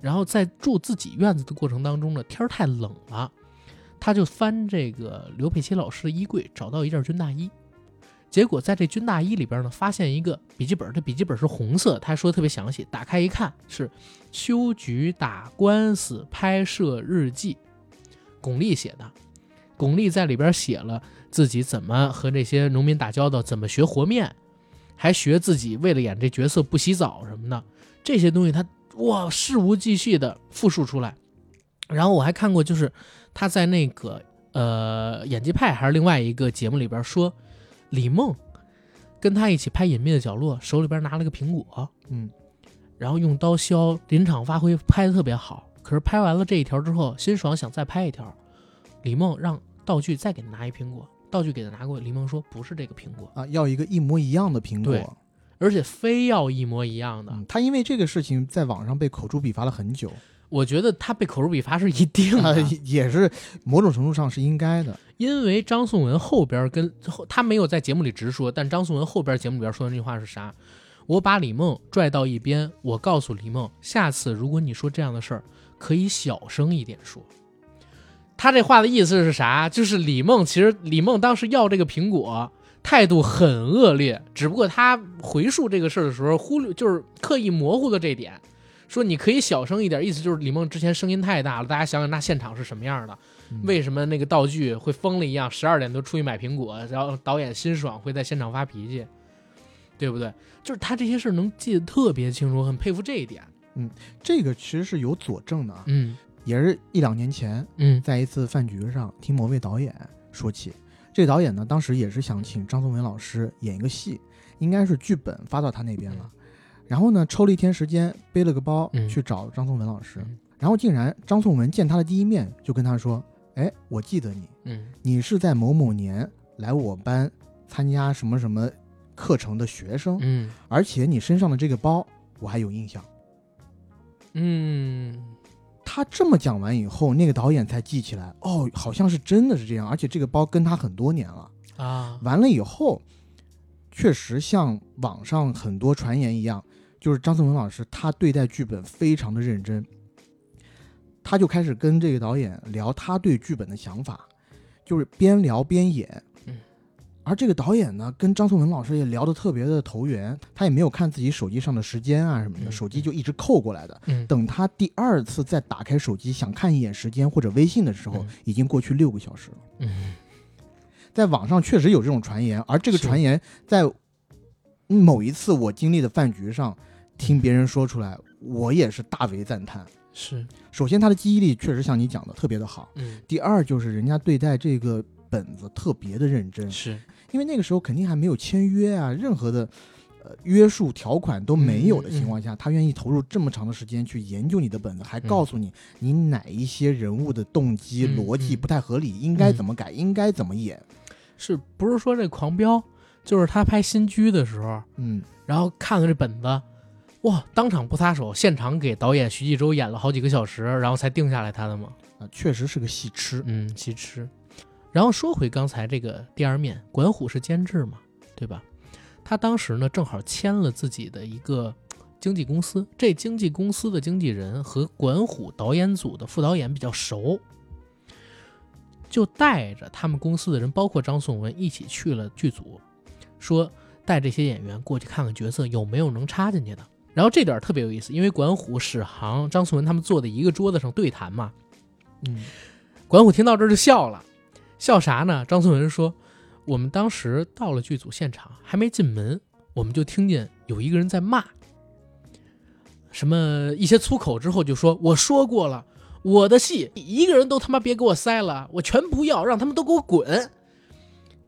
然后在住自己院子的过程当中呢，天儿太冷了，他就翻这个刘佩琦老师的衣柜，找到一件军大衣，结果在这军大衣里边呢，发现一个笔记本，这笔记本是红色，他还说特别详细。打开一看，是修局打官司拍摄日记，巩俐写的。巩俐在里边写了自己怎么和这些农民打交道，怎么学和面，还学自己为了演这角色不洗澡什么的，这些东西他哇事无巨细的复述出来。然后我还看过，就是他在那个呃演技派还是另外一个节目里边说。李梦跟他一起拍《隐秘的角落》，手里边拿了个苹果，嗯，然后用刀削，临场发挥，拍的特别好。可是拍完了这一条之后，辛爽想再拍一条，李梦让道具再给他拿一苹果，道具给他拿过，李梦说不是这个苹果啊，要一个一模一样的苹果，而且非要一模一样的。他因为这个事情在网上被口诛笔伐了很久。我觉得他被口诛笔伐是一定的，也是某种程度上是应该的。因为张颂文后边跟他没有在节目里直说，但张颂文后边节目里边说的那句话是啥？我把李梦拽到一边，我告诉李梦，下次如果你说这样的事儿，可以小声一点说。他这话的意思是啥？就是李梦其实李梦当时要这个苹果，态度很恶劣，只不过他回述这个事儿的时候忽略，就是刻意模糊了这点。说你可以小声一点，意思就是李梦之前声音太大了。大家想想那现场是什么样的？为什么那个道具会疯了一样？十二点都出去买苹果，然后导演辛爽会在现场发脾气，对不对？就是他这些事儿能记得特别清楚，很佩服这一点。嗯，这个其实是有佐证的啊。嗯，也是一两年前，嗯，在一次饭局上听某位导演说起，这导演呢当时也是想请张颂文老师演一个戏，应该是剧本发到他那边了。然后呢，抽了一天时间，背了个包去找张颂文老师。然后竟然张颂文见他的第一面就跟他说：“哎，我记得你，嗯，你是在某某年来我班参加什么什么课程的学生，嗯，而且你身上的这个包我还有印象。”嗯，他这么讲完以后，那个导演才记起来，哦，好像是真的是这样，而且这个包跟他很多年了啊。完了以后，确实像网上很多传言一样。就是张颂文老师，他对待剧本非常的认真，他就开始跟这个导演聊他对剧本的想法，就是边聊边演。嗯，而这个导演呢，跟张颂文老师也聊得特别的投缘，他也没有看自己手机上的时间啊什么的，手机就一直扣过来的。嗯，等他第二次再打开手机想看一眼时间或者微信的时候，已经过去六个小时了。嗯，[laughs] 在网上确实有这种传言，而这个传言在某一次我经历的饭局上。听别人说出来，我也是大为赞叹。是，首先他的记忆力确实像你讲的特别的好。嗯。第二就是人家对待这个本子特别的认真。是，因为那个时候肯定还没有签约啊，任何的呃约束条款都没有的情况下，他愿意投入这么长的时间去研究你的本子，还告诉你你哪一些人物的动机逻辑不太合理，应该怎么改，应该怎么演。是不是说这狂飙就是他拍新居的时候，嗯，然后看了这本子。哇！当场不撒手，现场给导演徐纪周演了好几个小时，然后才定下来他的吗？啊，确实是个戏痴，嗯，戏痴。然后说回刚才这个第二面，管虎是监制嘛，对吧？他当时呢正好签了自己的一个经纪公司，这经纪公司的经纪人和管虎导演组的副导演比较熟，就带着他们公司的人，包括张颂文一起去了剧组，说带这些演员过去看看角色有没有能插进去的。然后这点特别有意思，因为管虎、史航、张颂文他们坐在一个桌子上对谈嘛。嗯，管虎听到这就笑了，笑啥呢？张颂文说：“我们当时到了剧组现场，还没进门，我们就听见有一个人在骂，什么一些粗口，之后就说：‘我说过了，我的戏一个人都他妈别给我塞了，我全不要，让他们都给我滚。’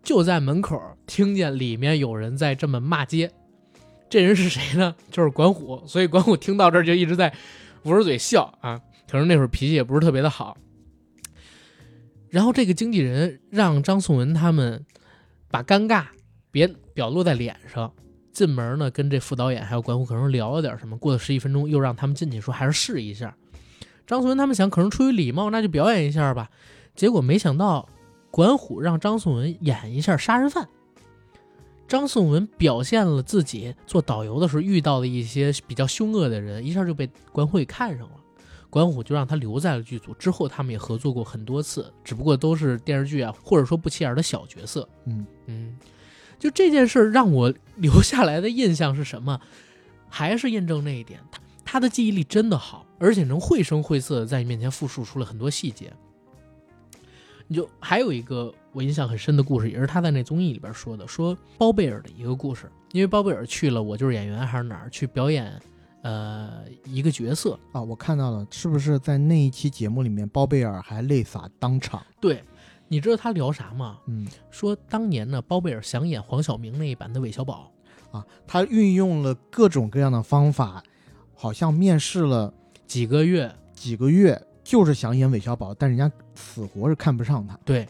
就在门口听见里面有人在这么骂街。”这人是谁呢？就是管虎，所以管虎听到这儿就一直在捂着嘴笑啊。可能那会儿脾气也不是特别的好。然后这个经纪人让张颂文他们把尴尬别表露在脸上。进门呢，跟这副导演还有管虎可能聊了点什么。过了十几分钟，又让他们进去说还是试一下。张颂文他们想，可能出于礼貌，那就表演一下吧。结果没想到，管虎让张颂文演一下杀人犯。张颂文表现了自己做导游的时候遇到的一些比较凶恶的人，一下就被管虎给看上了。管虎就让他留在了剧组。之后他们也合作过很多次，只不过都是电视剧啊，或者说不起眼的小角色。嗯嗯，就这件事让我留下来的印象是什么？还是印证那一点，他他的记忆力真的好，而且能绘声绘色的在你面前复述出了很多细节。你就还有一个我印象很深的故事，也是他在那综艺里边说的，说包贝尔的一个故事。因为包贝尔去了《我就是演员》还是哪儿去表演，呃，一个角色啊，我看到了，是不是在那一期节目里面，包贝尔还泪洒当场？对，你知道他聊啥吗？嗯，说当年呢，包贝尔想演黄晓明那一版的韦小宝啊，他运用了各种各样的方法，好像面试了几个月，几个月就是想演韦小宝，但人家死活是看不上他。对，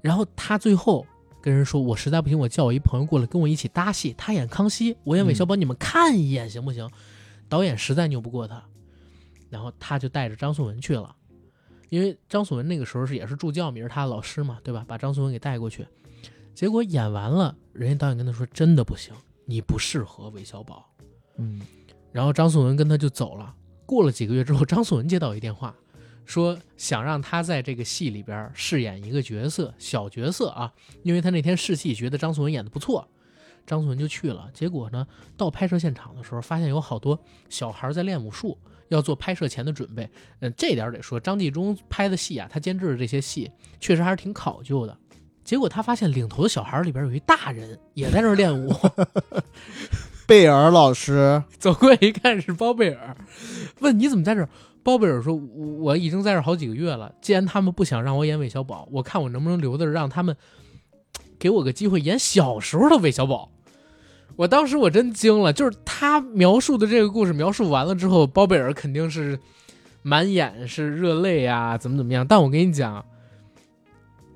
然后他最后。跟人说，我实在不行，我叫我一朋友过来跟我一起搭戏，他演康熙，我演韦小宝，你们看一眼行不行？导演实在拗不过他，然后他就带着张颂文去了，因为张颂文那个时候是也是助教，也是他的老师嘛，对吧？把张颂文给带过去，结果演完了，人家导演跟他说，真的不行，你不适合韦小宝。嗯，然后张颂文跟他就走了。过了几个月之后，张颂文接到一电话。说想让他在这个戏里边饰演一个角色，小角色啊，因为他那天试戏觉得张颂文演的不错，张颂文就去了。结果呢，到拍摄现场的时候，发现有好多小孩在练武术，要做拍摄前的准备。嗯，这点得说，张纪中拍的戏啊，他监制的这些戏确实还是挺考究的。结果他发现领头的小孩里边有一大人也在那练武，[laughs] 贝尔老师 [laughs] 走过来一看是包贝尔，问你怎么在这？包贝尔说：“我已经在这好几个月了，既然他们不想让我演韦小宝，我看我能不能留着，让他们给我个机会演小时候的韦小宝。”我当时我真惊了，就是他描述的这个故事描述完了之后，包贝尔肯定是满眼是热泪啊，怎么怎么样。但我跟你讲，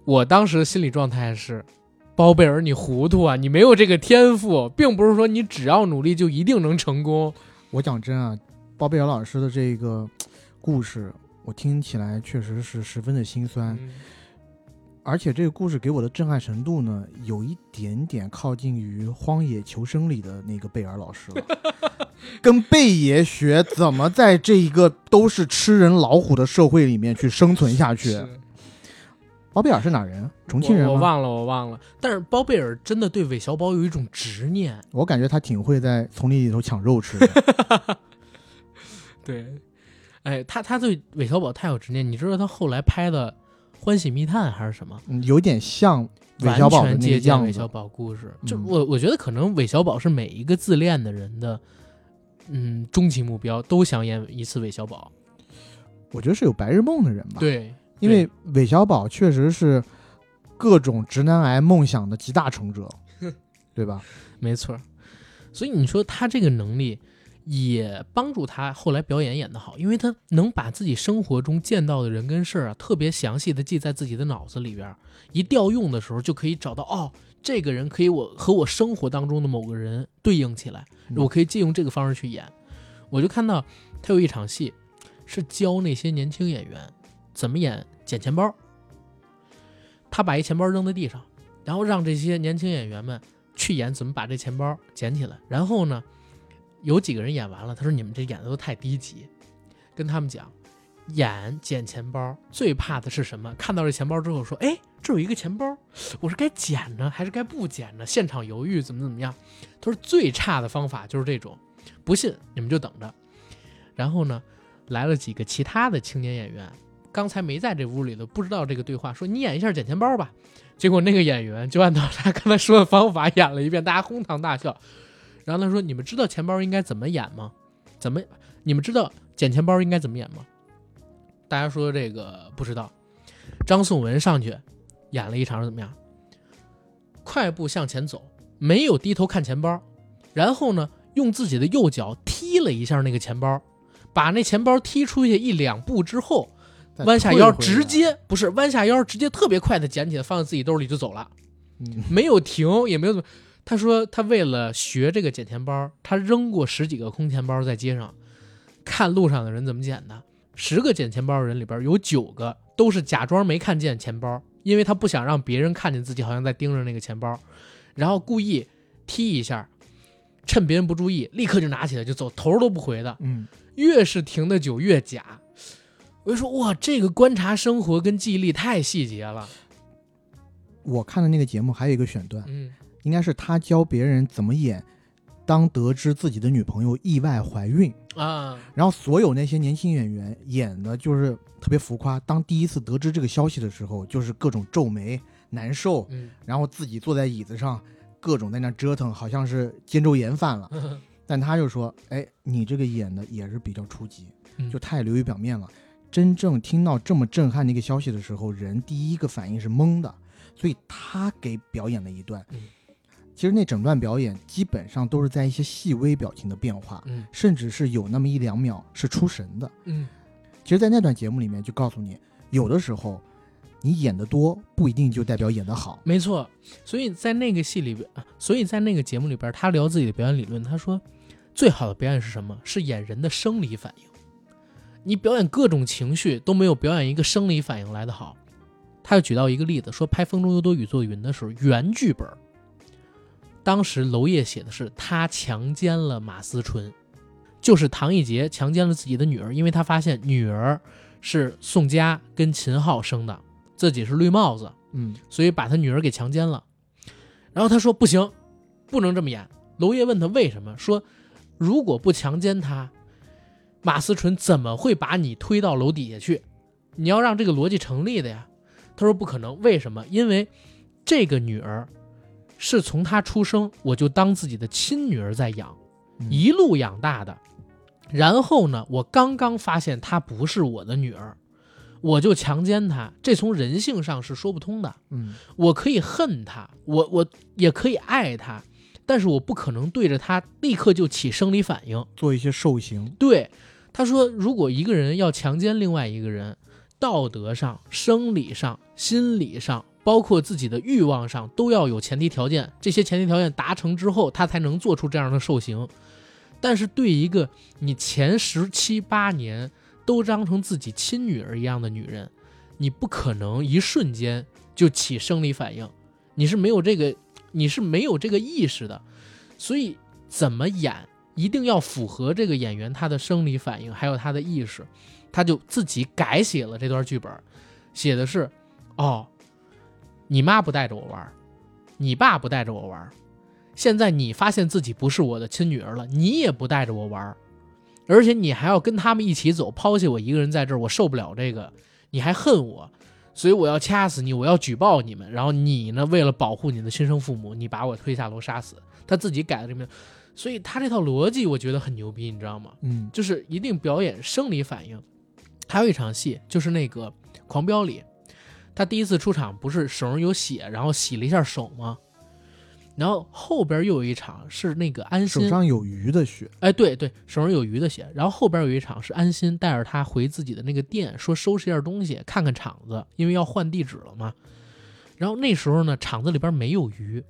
我当时的心理状态是：包贝尔，你糊涂啊，你没有这个天赋，并不是说你只要努力就一定能成功。我讲真啊，包贝尔老师的这个。故事我听起来确实是十分的心酸，而且这个故事给我的震撼程度呢，有一点点靠近于《荒野求生》里的那个贝尔老师了，跟贝爷学怎么在这一个都是吃人老虎的社会里面去生存下去。包贝尔是哪人？重庆人我忘了，我忘了。但是包贝尔真的对韦小宝有一种执念，我感觉他挺会在丛林里头抢肉吃的。[laughs] 对。哎，他他对韦小宝太有执念，你知道他后来拍的《欢喜密探》还是什么？有点像韦小宝的那样韦小宝故事。就我我觉得可能韦小宝是每一个自恋的人的，嗯，终极目标都想演一次韦小宝。我觉得是有白日梦的人吧？对，因为韦小宝确实是各种直男癌梦想的集大成者，[laughs] 对吧？没错。所以你说他这个能力。也帮助他后来表演演得好，因为他能把自己生活中见到的人跟事儿啊，特别详细的记在自己的脑子里边，一调用的时候就可以找到哦，这个人可以我和我生活当中的某个人对应起来，我可以借用这个方式去演。我就看到他有一场戏，是教那些年轻演员怎么演捡钱包，他把一钱包扔在地上，然后让这些年轻演员们去演怎么把这钱包捡起来，然后呢。有几个人演完了，他说：“你们这演的都太低级。”跟他们讲，演捡钱包最怕的是什么？看到这钱包之后说：“哎，这有一个钱包，我是该捡呢，还是该不捡呢？”现场犹豫，怎么怎么样？他说：“最差的方法就是这种，不信你们就等着。”然后呢，来了几个其他的青年演员，刚才没在这屋里的，不知道这个对话，说：“你演一下捡钱包吧。”结果那个演员就按照他刚才说的方法演了一遍，大家哄堂大笑。然后他说：“你们知道钱包应该怎么演吗？怎么？你们知道捡钱包应该怎么演吗？”大家说这个不知道。张颂文上去演了一场怎么样？快步向前走，没有低头看钱包，然后呢，用自己的右脚踢了一下那个钱包，把那钱包踢出去一两步之后，弯下腰直接不是弯下腰直接特别快的捡起来放在自己兜里就走了，没有停也没有怎么。他说：“他为了学这个捡钱包，他扔过十几个空钱包在街上，看路上的人怎么捡的。十个捡钱包的人里边有九个都是假装没看见钱包，因为他不想让别人看见自己好像在盯着那个钱包，然后故意踢一下，趁别人不注意，立刻就拿起来就走，头都不回的。嗯，越是停的久越假。我就说哇，这个观察生活跟记忆力太细节了。我看的那个节目还有一个选段，嗯。”应该是他教别人怎么演。当得知自己的女朋友意外怀孕啊，然后所有那些年轻演员演的就是特别浮夸。当第一次得知这个消息的时候，就是各种皱眉、难受，嗯，然后自己坐在椅子上，各种在那折腾，好像是肩周炎犯了。[laughs] 但他就说：“哎，你这个演的也是比较初级，就太流于表面了。真正听到这么震撼的一个消息的时候，人第一个反应是懵的。所以他给表演了一段。”其实那整段表演基本上都是在一些细微表情的变化，嗯，甚至是有那么一两秒是出神的，嗯。其实，在那段节目里面就告诉你，有的时候你演的多不一定就代表演的好。没错，所以在那个戏里边，所以在那个节目里边，他聊自己的表演理论，他说，最好的表演是什么？是演人的生理反应。你表演各种情绪都没有表演一个生理反应来得好。他又举到一个例子，说拍《风中有朵雨做云》的时候，原剧本。当时娄烨写的是他强奸了马思纯，就是唐艺杰强奸了自己的女儿，因为他发现女儿是宋佳跟秦昊生的，自己是绿帽子，嗯，所以把他女儿给强奸了。然后他说不行，不能这么演。娄烨问他为什么，说如果不强奸他，马思纯怎么会把你推到楼底下去？你要让这个逻辑成立的呀。他说不可能，为什么？因为这个女儿。是从她出生我就当自己的亲女儿在养，一路养大的。然后呢，我刚刚发现她不是我的女儿，我就强奸她。这从人性上是说不通的。嗯，我可以恨她，我我也可以爱她，但是我不可能对着她立刻就起生理反应，做一些受刑。对，他说，如果一个人要强奸另外一个人，道德上、生理上、心理上。包括自己的欲望上都要有前提条件，这些前提条件达成之后，他才能做出这样的受刑。但是对一个你前十七八年都当成自己亲女儿一样的女人，你不可能一瞬间就起生理反应，你是没有这个，你是没有这个意识的。所以怎么演一定要符合这个演员他的生理反应，还有他的意识。他就自己改写了这段剧本，写的是，哦。你妈不带着我玩，你爸不带着我玩，现在你发现自己不是我的亲女儿了，你也不带着我玩，而且你还要跟他们一起走，抛弃我一个人在这儿，我受不了这个，你还恨我，所以我要掐死你，我要举报你们，然后你呢，为了保护你的亲生父母，你把我推下楼杀死。他自己改的这名，所以他这套逻辑我觉得很牛逼，你知道吗？嗯，就是一定表演生理反应。还有一场戏就是那个《狂飙》里。他第一次出场不是手上有血，然后洗了一下手吗？然后后边又有一场是那个安心手上有鱼的血，哎，对对，手上有鱼的血。然后后边有一场是安心带着他回自己的那个店，说收拾一下东西，看看厂子，因为要换地址了嘛。然后那时候呢，厂子里边没有鱼，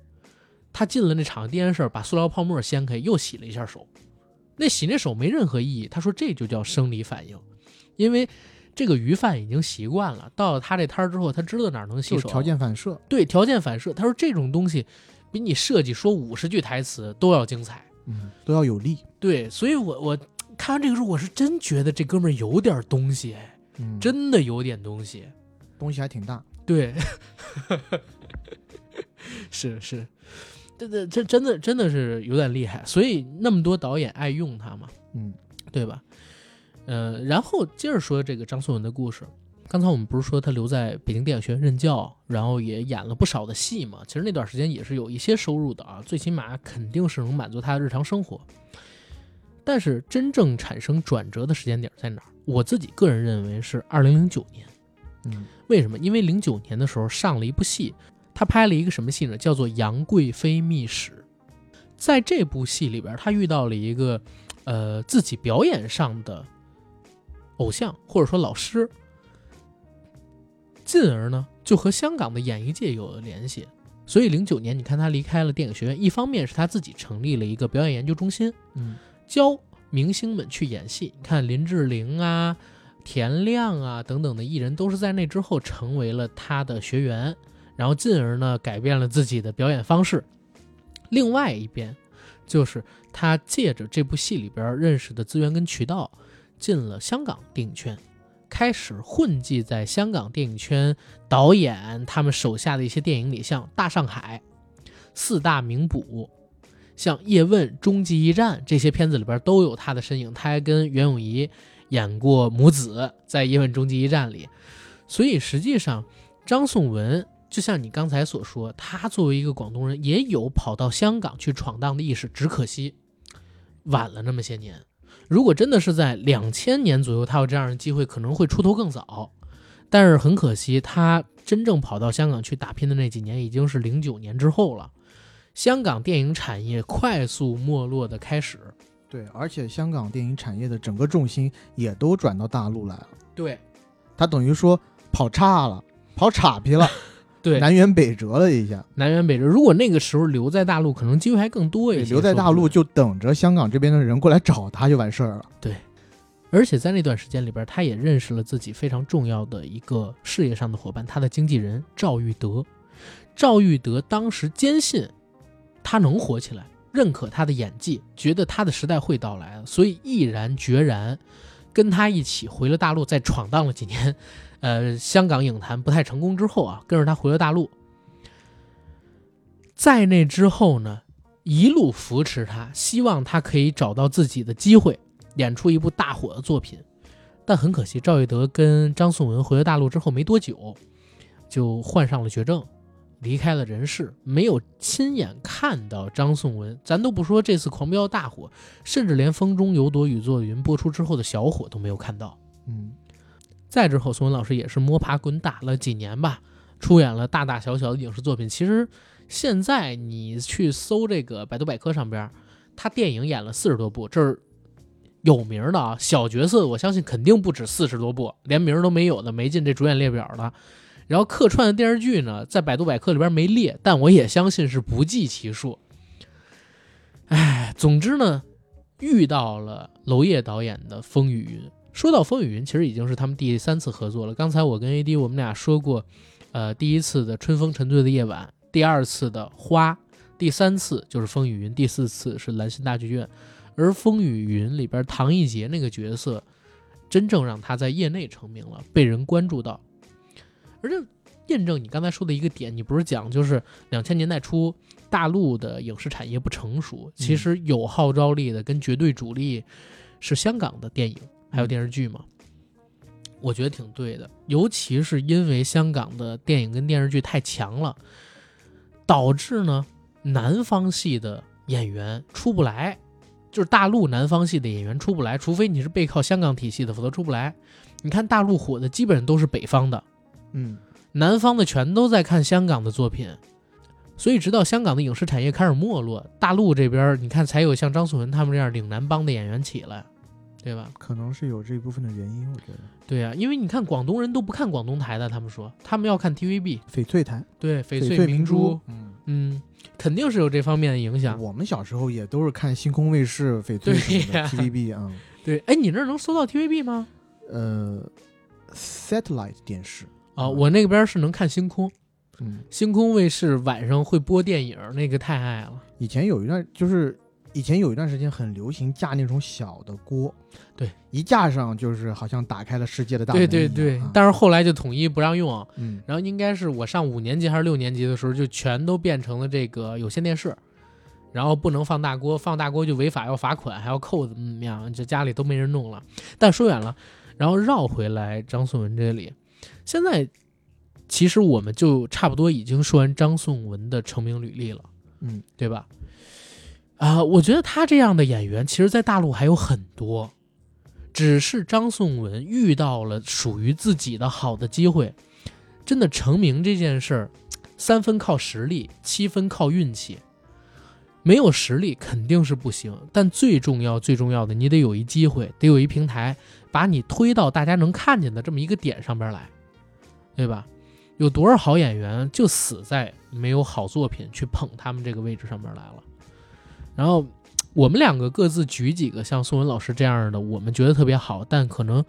他进了那厂子第一件事，把塑料泡沫掀开，又洗了一下手。那洗那手没任何意义，他说这就叫生理反应，因为。这个鱼贩已经习惯了，到了他这摊儿之后，他知道哪儿能洗手。条件反射，对，条件反射。他说这种东西，比你设计说五十句台词都要精彩，嗯，都要有力。对，所以我我看完这个时候，我是真觉得这哥们儿有点东西，嗯，真的有点东西，东西还挺大。对，是 [laughs] 是，这这这真的真的是有点厉害，所以那么多导演爱用他嘛，嗯，对吧？呃，然后接着说这个张颂文的故事。刚才我们不是说他留在北京电影学院任教，然后也演了不少的戏嘛？其实那段时间也是有一些收入的啊，最起码肯定是能满足他的日常生活。但是真正产生转折的时间点在哪儿？我自己个人认为是二零零九年。嗯，为什么？因为零九年的时候上了一部戏，他拍了一个什么戏呢？叫做《杨贵妃秘史》。在这部戏里边，他遇到了一个呃自己表演上的。偶像或者说老师，进而呢就和香港的演艺界有了联系。所以零九年，你看他离开了电影学院，一方面是他自己成立了一个表演研究中心，嗯，教明星们去演戏。你看林志玲啊、田亮啊等等的艺人，都是在那之后成为了他的学员，然后进而呢改变了自己的表演方式。另外一边，就是他借着这部戏里边认识的资源跟渠道。进了香港电影圈，开始混迹在香港电影圈导演他们手下的一些电影里，像《大上海》，四大名捕，像《叶问》《终极一战》这些片子里边都有他的身影。他还跟袁咏仪演过母子，在《叶问终极一战》里。所以实际上，张颂文就像你刚才所说，他作为一个广东人，也有跑到香港去闯荡的意识，只可惜晚了那么些年。如果真的是在两千年左右，他有这样的机会，可能会出头更早。但是很可惜，他真正跑到香港去打拼的那几年，已经是零九年之后了。香港电影产业快速没落的开始。对，而且香港电影产业的整个重心也都转到大陆来了。对，他等于说跑岔了，跑岔劈了，对，南辕北辙了一下。南辕北辙。如果那个时候留在大陆，可能机会还更多一些。留在大陆就等着香港这边的人过来找他就完事儿了。对。而且在那段时间里边，他也认识了自己非常重要的一个事业上的伙伴，他的经纪人赵玉德。赵玉德当时坚信他能火起来，认可他的演技，觉得他的时代会到来，所以毅然决然跟他一起回了大陆，再闯荡了几年，呃，香港影坛不太成功之后啊，跟着他回了大陆。在那之后呢，一路扶持他，希望他可以找到自己的机会。演出一部大火的作品，但很可惜，赵玉德跟张颂文回了大陆之后没多久，就患上了绝症，离开了人世，没有亲眼看到张颂文。咱都不说这次狂飙大火，甚至连《风中有朵雨做云》播出之后的小火都没有看到。嗯，再之后，宋文老师也是摸爬滚打了几年吧，出演了大大小小的影视作品。其实现在你去搜这个百度百科上边，他电影演了四十多部，这是。有名的啊，小角色我相信肯定不止四十多部，连名都没有的没进这主演列表的。然后客串的电视剧呢，在百度百科里边没列，但我也相信是不计其数。哎，总之呢，遇到了娄烨导演的《风雨云》。说到《风雨云》，其实已经是他们第三次合作了。刚才我跟 AD 我们俩说过，呃，第一次的《春风沉醉的夜晚》，第二次的《花》，第三次就是《风雨云》，第四次是兰心大剧院。而《风雨云》里边唐艺杰那个角色，真正让他在业内成名了，被人关注到。而且验证你刚才说的一个点，你不是讲就是两千年代初大陆的影视产业不成熟，其实有号召力的跟绝对主力是香港的电影还有电视剧嘛？我觉得挺对的，尤其是因为香港的电影跟电视剧太强了，导致呢南方系的演员出不来。就是大陆南方系的演员出不来，除非你是背靠香港体系的，否则出不来。你看大陆火的基本上都是北方的，嗯，南方的全都在看香港的作品。所以直到香港的影视产业开始没落，大陆这边你看才有像张颂文他们这样岭南帮的演员起来，对吧？可能是有这一部分的原因，我觉得。对呀，因为你看广东人都不看广东台的，他们说他们要看 TVB 翡翠台，对翡翠明珠，嗯嗯。肯定是有这方面的影响。我们小时候也都是看星空卫视、翡翠什么的 TVB 啊。[laughs] 对，哎，你那能搜到 TVB 吗？呃，satellite 电视啊，我那边是能看星空。嗯，星空卫视晚上会播电影，那个太爱了。以前有一段就是。以前有一段时间很流行架那种小的锅，对，一架上就是好像打开了世界的大门。对对。对，但是后来就统一不让用，嗯，然后应该是我上五年级还是六年级的时候，就全都变成了这个有线电视，然后不能放大锅，放大锅就违法要罚款还要扣怎么怎么样，这家里都没人弄了。但说远了，然后绕回来张颂文这里，现在其实我们就差不多已经说完张颂文的成名履历了，嗯，对吧？啊，我觉得他这样的演员，其实，在大陆还有很多，只是张颂文遇到了属于自己的好的机会。真的成名这件事儿，三分靠实力，七分靠运气。没有实力肯定是不行，但最重要、最重要的，你得有一机会，得有一平台，把你推到大家能看见的这么一个点上边来，对吧？有多少好演员就死在没有好作品去捧他们这个位置上面来了。然后，我们两个各自举几个像宋文老师这样的，我们觉得特别好，但可能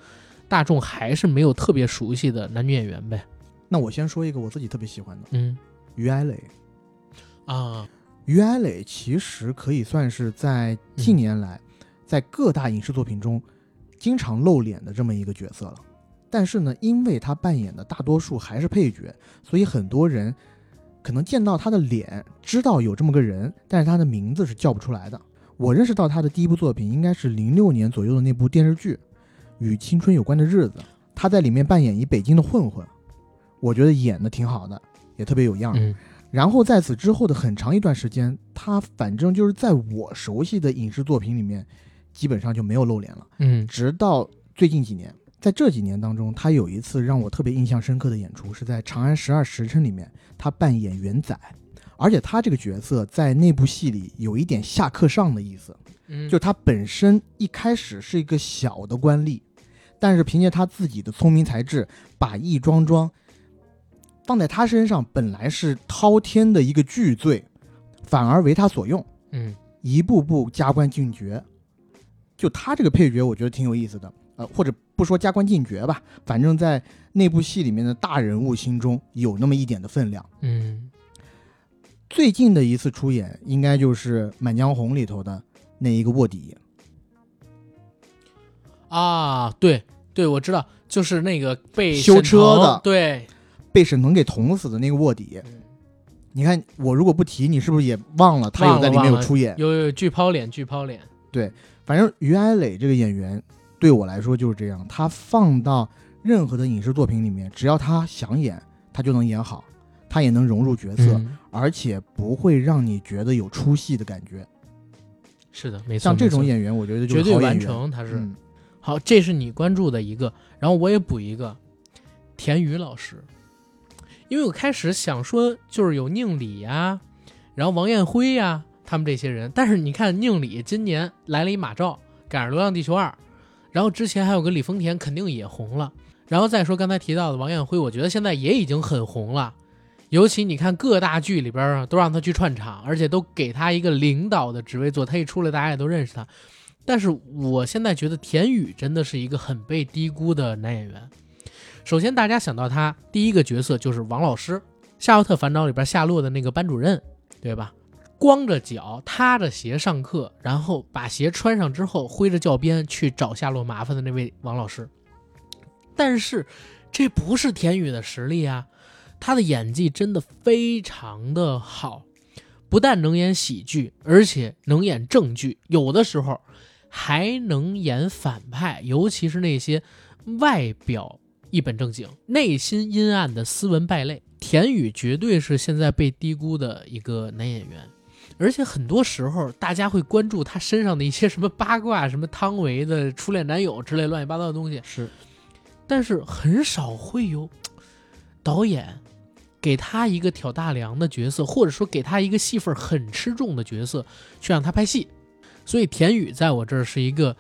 大众还是没有特别熟悉的男女演员呗。那我先说一个我自己特别喜欢的，嗯，于艾磊啊，于艾磊其实可以算是在近年来在各大影视作品中经常露脸的这么一个角色了。但是呢，因为他扮演的大多数还是配角，所以很多人可能见到他的脸，知道有这么个人，但是他的名字是叫不出来的。我认识到他的第一部作品应该是零六年左右的那部电视剧《与青春有关的日子》，他在里面扮演一北京的混混，我觉得演的挺好的，也特别有样。嗯然后在此之后的很长一段时间，他反正就是在我熟悉的影视作品里面，基本上就没有露脸了。嗯直到最近几年，在这几年当中，他有一次让我特别印象深刻的演出，是在《长安十二时辰》里面，他扮演元载，而且他这个角色在那部戏里有一点下课上的意思，嗯，就他本身一开始是一个小的官吏，但是凭借他自己的聪明才智，把易庄庄放在他身上，本来是滔天的一个巨罪，反而为他所用。嗯一步步加官进爵。就他这个配角，我觉得挺有意思的。呃，或者不说加官进爵吧，反正在那部戏里面的大人物心中有那么一点的分量。嗯最近的一次出演，应该就是《满江红》里头的那一个卧底。啊，对对，我知道，就是那个被修车的对，被沈腾给捅死的那个卧底。嗯你看，我如果不提，你是不是也忘了他有在里面有出演？有有巨抛脸，巨抛脸，对反正于艾磊这个演员对我来说就是这样，他放到任何的影视作品里面，只要他想演，他就能演好，他也能融入角色，嗯而且不会让你觉得有出戏的感觉。是的，没错，像这种没错演员，我觉得就绝对是好演员。完成，他是、嗯，好，这是你关注的一个，然后我也补一个，田雨老师，因为我开始想说就是有宁理呀，然后王艳辉呀，他们这些人，但是你看宁理今年来了一马照，赶上《流浪地球二》，然后之前还有个李丰田，肯定也红了，然后再说刚才提到的王艳辉，我觉得现在也已经很红了。尤其你看各大剧里边啊，都让他去串场，而且都给他一个领导的职位做，他一出来大家也都认识他。但是我现在觉得田雨真的是一个很被低估的男演员。首先，大家想到他第一个角色就是王老师，《夏洛特烦恼》里边夏洛的那个班主任，对吧？光着脚踏着鞋上课，然后把鞋穿上之后，挥着教鞭去找夏洛麻烦的那位王老师。但是，这不是田雨的实力啊，他的演技真的非常的好，不但能演喜剧，而且能演正剧，有的时候还能演反派，尤其是那些外表一本正经、内心阴暗的斯文败类。田雨绝对是现在被低估的一个男演员，而且很多时候大家会关注他身上的一些什么八卦，什么汤唯的初恋男友之类乱七八糟的东西，是但是很少会有导演给他一个挑大梁的角色，或者说给他一个戏份很吃重的角色去让他拍戏。所以田宇在我这儿是一个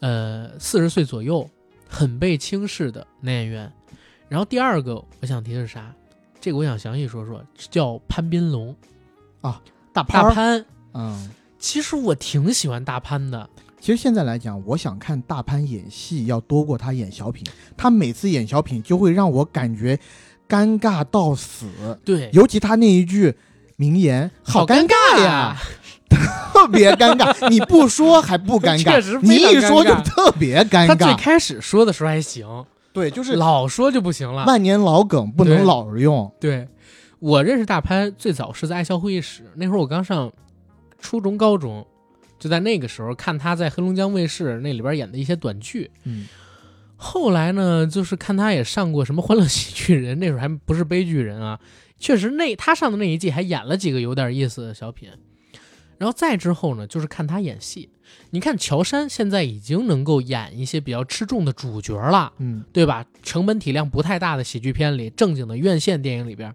呃四十岁左右很被轻视的男演员。然后第二个我想提的是啥？这个我想详细说说，叫潘斌龙，大潘。大潘。嗯，其实我挺喜欢大潘的，其实现在来讲，我想看大潘演戏要多过他演小品。他每次演小品就会让我感觉尴尬到死，对，尤其他那一句名言“好尴尬呀”，[laughs] 特别尴尬。你不说还不尴 [laughs] 尬，确实你一说就特别尴尬他最。开始说的时候还行，对，就是老说就不行了。万年老梗，不能老是用。对，我认识大潘最早是在爱笑会议室，那会儿我刚上初中、高中，就在那个时候看他在黑龙江卫视那里边演的一些短剧。嗯，后来呢，就是看他也上过什么《欢乐喜剧人》，那时候还不是悲剧人啊。确实那他上的那一季还演了几个有点意思的小品。然后再之后呢，就是看他演戏。你看乔杉现在已经能够演一些比较吃重的主角了，嗯，对吧？成本体量不太大的喜剧片里，正经的院线电影里边，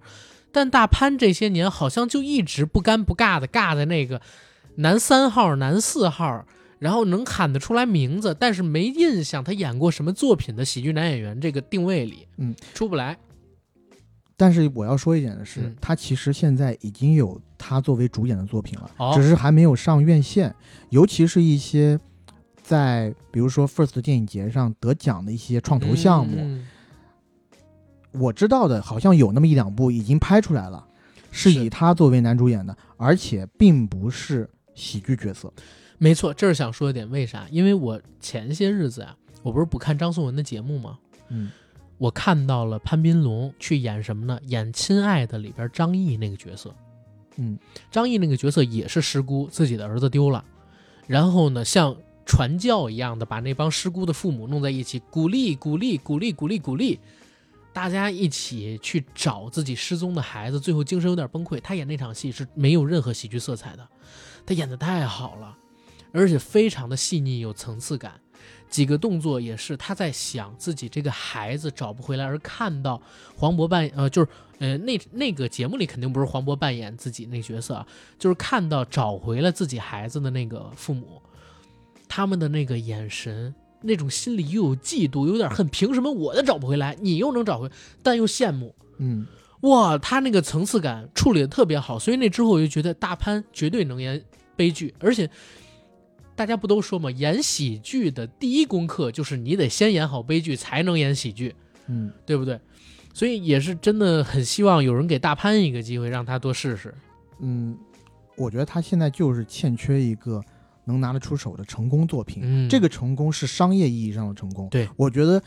但大潘这些年好像就一直不尴不尬的尬在那个男三号、男四号，然后能喊得出来名字，但是没印象他演过什么作品的喜剧男演员这个定位里，嗯，出不来。但是我要说一点的是，嗯他其实现在已经有他作为主演的作品了，哦只是还没有上院线。尤其是一些在比如说 First 电影节上得奖的一些创投项目，嗯我知道的好像有那么一两部已经拍出来了，是是以他作为男主演的，而且并不是喜剧角色。没错，这是想说一点，为啥？因为我前些日子啊，我不是不看张颂文的节目吗？嗯，我看到了潘斌龙去演什么呢？演《亲爱的》里边张译那个角色。嗯，张译那个角色也是失孤，自己的儿子丢了，然后呢，像传教一样的把那帮失孤的父母弄在一起，鼓励、鼓励、鼓励、鼓励、鼓励，大家一起去找自己失踪的孩子，最后精神有点崩溃。他演那场戏是没有任何喜剧色彩的，他演的太好了，而且非常的细腻有层次感。几个动作也是他在想自己这个孩子找不回来，而看到黄渤扮呃就是呃那那个节目里肯定不是黄渤扮演自己那角色，就是看到找回了自己孩子的那个父母，他们的那个眼神，那种心里又有嫉妒，有点恨，凭什么我的找不回来，你又能找回，但又羡慕，嗯，哇，他那个层次感处理的特别好，所以那之后我就觉得大潘绝对能演悲剧，而且大家不都说嘛，演喜剧的第一功课就是你得先演好悲剧，才能演喜剧，嗯，对不对？所以也是真的很希望有人给大潘一个机会，让他多试试。嗯，我觉得他现在就是欠缺一个能拿得出手的成功作品。嗯，这个成功是商业意义上的成功。对，我觉得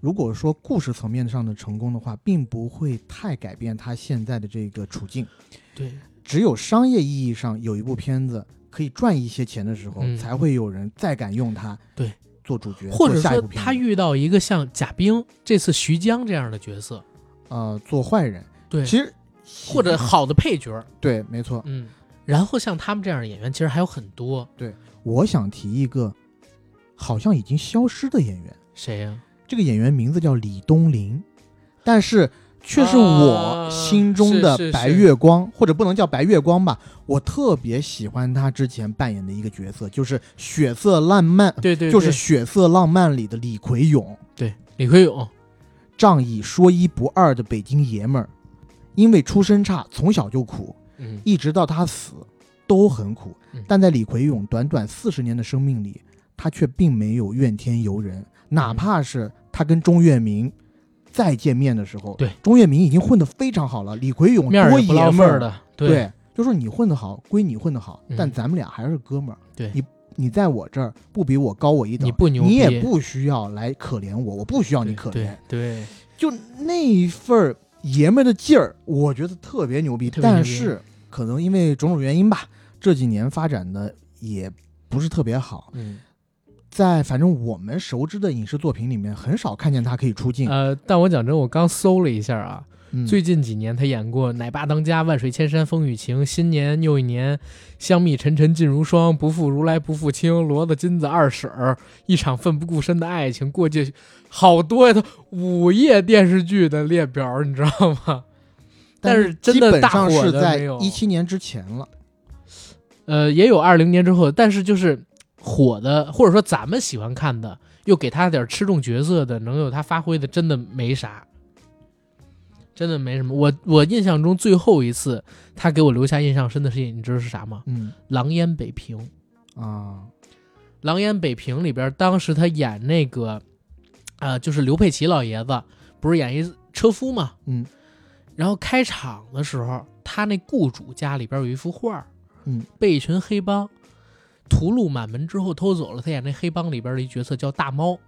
如果说故事层面上的成功的话，并不会太改变他现在的这个处境。对，只有商业意义上有一部片子可以赚一些钱的时候，嗯才会有人再敢用它对做主角，或者说他遇到一个像贾冰这次徐江这样的角色，呃做坏人。对，其实或者好的配角，对，没错。嗯，然后像他们这样的演员，其实还有很多。对我想提一个好像已经消失的演员，谁呀、这个演员名字叫李东林，但是却是我心中啊的是是白月光，或者不能叫白月光吧。我特别喜欢他之前扮演的一个角色，就是《血色浪漫》，对对，就是《对血色浪漫》里的李奎勇，对李奎勇，仗义说一不二的北京爷们儿。因为出身差，从小就苦，嗯，一直到他死都很苦嗯。但在李奎勇短短四十年的生命里，他却并没有怨天尤人，哪怕是他跟钟跃明再见面的时候，对。钟跃明已经混得非常好了，李奎勇多爷们儿，的，对，就说你混得好归你混得好，嗯。但咱们俩还是哥们儿，对。你你在我这儿不比我高我一等，你不牛，你也不需要来可怜我，我不需要你可怜。对，对，就那一份儿爷们儿的劲儿，我觉得特别牛逼。特别牛逼但是可能因为种种原因吧，这几年发展的也不是特别好。嗯在反正我们熟知的影视作品里面，很少看见他可以出镜。呃，但我讲真，我刚搜了一下啊，嗯最近几年他演过《奶爸当家》《万水千山风雨情》《新年又一年》《香蜜沉沉烬如霜》《不负如来不负卿》《骡子金子二婶儿》《一场奋不顾身的爱情》《过界》，好多呀，他午夜电视剧的列表，你知道吗？[laughs] 但是真基的大火是在的没有一七年之前了。呃，也有二零年之后，但是就是火的，或者说咱们喜欢看的，又给他点吃重角色的，能有他发挥的，真的没啥，真的没什么。我我印象中最后一次他给我留下印象深的事情，你知道是啥吗？嗯《狼烟北平》。《啊，狼烟北平》里边，当时他演那个，啊、就是刘佩琦老爷子，不是演一车夫嘛？嗯然后开场的时候，他那雇主家里边有一幅画，嗯，被一群黑帮屠戮满门之后偷走了。他演那黑帮里边的一角色叫大猫。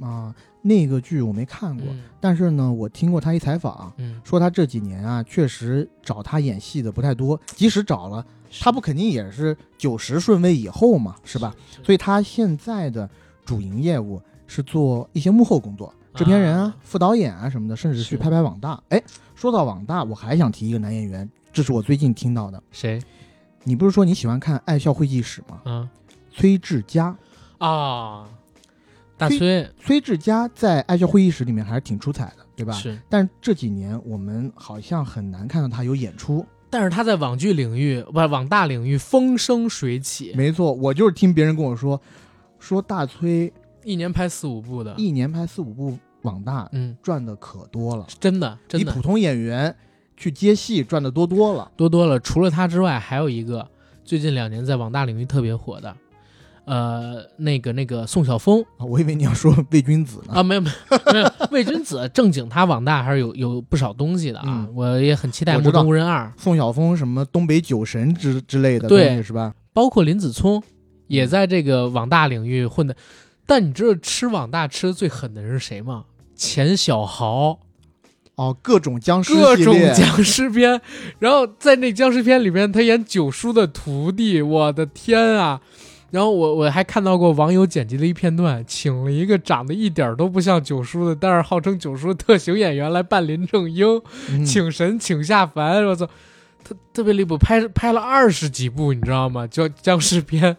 啊，那个剧我没看过，嗯但是呢，我听过他一采访，嗯，说他这几年啊，确实找他演戏的不太多，即使找了，他不肯定也是九十顺位以后嘛，是吧？所以他现在的主营业务是做一些幕后工作，制片人啊啊、副导演啊什么的，甚至去拍拍网大。哎，说到网大，我还想提一个男演员，这是我最近听到的。谁你不是说你喜欢看《爱笑会计史》吗？啊崔志佳，啊？大崔崔崔志佳在《爱笑会议室》里面还是挺出彩的，对吧？是，但这几年我们好像很难看到他有演出。但是他在网剧领域不网大领域风生水起，没错，我就是听别人跟我说，说大崔一年拍四五部的，一年拍四五部网大，嗯，赚的可多了，真的真的比普通演员去接戏赚的多多了。多多了。除了他之外，还有一个最近两年在网大领域特别火的，呃，那个那个宋晓峰啊我以为你要说魏君子呢。啊，没有没有没有，[laughs] 魏君子正经他网大还是有有不少东西的啊，嗯我也很期待《目中无人二》，宋晓峰什么东北酒神之之类的对东西是吧？包括林子聪也在这个网大领域混的。但你知道吃网大吃的最狠的人是谁吗？钱小豪，哦，各种僵尸各种僵尸片，[laughs] 然后在那僵尸片里面，他演九叔的徒弟，我的天啊！然后我我还看到过网友剪辑的一片段，请了一个长得一点都不像九叔的，但是号称九叔的特型演员来扮林正英，嗯请神请下凡，我操，特特别离谱，拍拍了二十几部，你知道吗？叫僵尸片。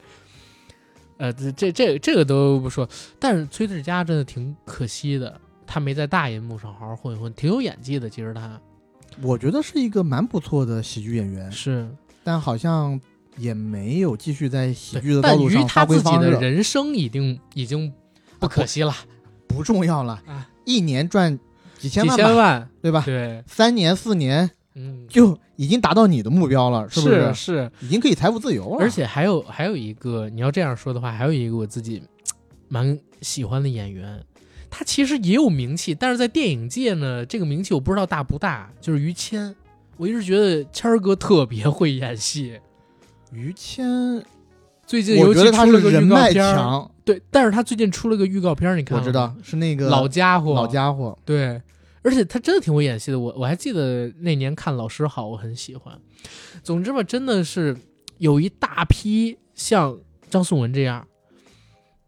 呃，这这这这个都不说，但是崔志佳真的挺可惜的，他没在大银幕上好好混一混，挺有演技的。其实他我觉得是一个蛮不错的喜剧演员，是，但好像也没有继续在喜剧的道路上发他自己挥方，的人生已经已经不可惜了，不重要了啊，一年赚几千万几，千万，对吧？对，三年四年嗯，就已经达到你的目标了，是不是是，已经可以财富自由了，而且还有还有一个，你要这样说的话，还有一个我自己蛮喜欢的演员，他其实也有名气，但是在电影界呢，这个名气我不知道大不大，就是于谦。我一直觉得谦儿哥特别会演戏，于谦，最近尤其我觉得他出了个是人脉强，对，但是他最近出了个预告片，你看我知道是那个老家伙，老家伙，对，而且他真的挺会演戏的。我我还记得那年看《老师好》，我很喜欢。总之吧，真的是有一大批像张颂文这样，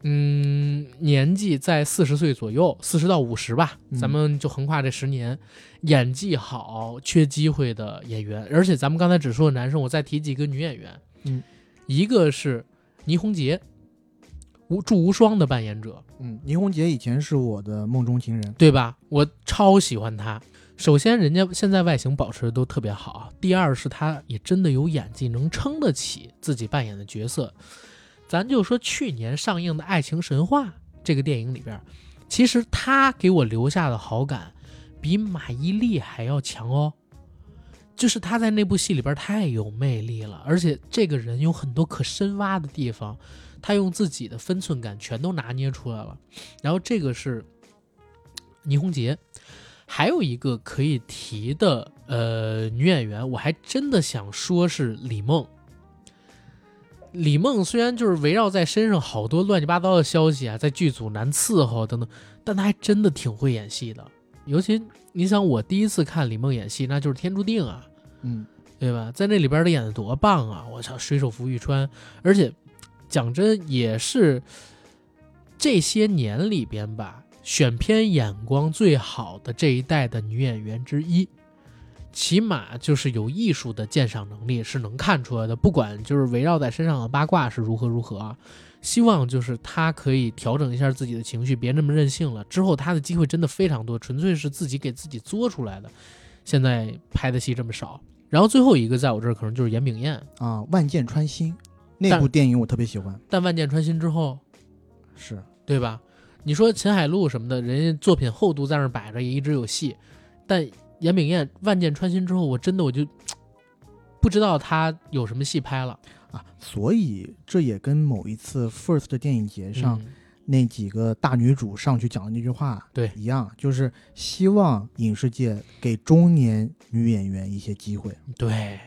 嗯，年纪在四十岁左右，四十到五十吧，嗯咱们就横跨这十年，演技好、缺机会的演员。而且咱们刚才只说了男生，我再提几个女演员，嗯，一个是倪虹洁，无祝无双的扮演者，嗯，倪虹洁以前是我的梦中情人，对吧？我超喜欢她。首先，人家现在外形保持的都特别好；第二是她也真的有演技，能撑得起自己扮演的角色。咱就说去年上映的《爱情神话》这个电影里边，其实她给我留下的好感比马伊琍还要强哦。就是她在那部戏里边太有魅力了，而且这个人有很多可深挖的地方，她用自己的分寸感全都拿捏出来了。然后这个是倪虹洁，还有一个可以提的呃女演员，我还真的想说是李梦。李梦虽然就是围绕在身上好多乱七八糟的消息啊，在剧组难伺候等等，但她还真的挺会演戏的。尤其你想，我第一次看李梦演戏，那就是《天注定》啊，嗯，对吧？在那里边的演的多棒啊！我操，水手服玉川，而且讲真也是这些年里边吧，选片眼光最好的这一代的女演员之一。起码就是有艺术的鉴赏能力是能看出来的，不管就是围绕在身上的八卦是如何如何啊，希望就是她可以调整一下自己的情绪，别那么任性了。之后她的机会真的非常多，纯粹是自己给自己作出来的。现在拍的戏这么少，然后最后一个在我这儿可能就是严炳彦，啊，万箭穿心那部电影我特别喜欢，但万箭穿心之后，是对吧？你说秦海璐什么的，人家作品厚度在那儿摆着，也一直有戏。但严炳彦万箭穿心之后，我真的我就 [tsk] 不知道他有什么戏拍了。啊，所以这也跟某一次 First 电影节上、嗯那几个大女主上去讲的那句话对一样，就是希望影视界给中年女演员一些机会。对，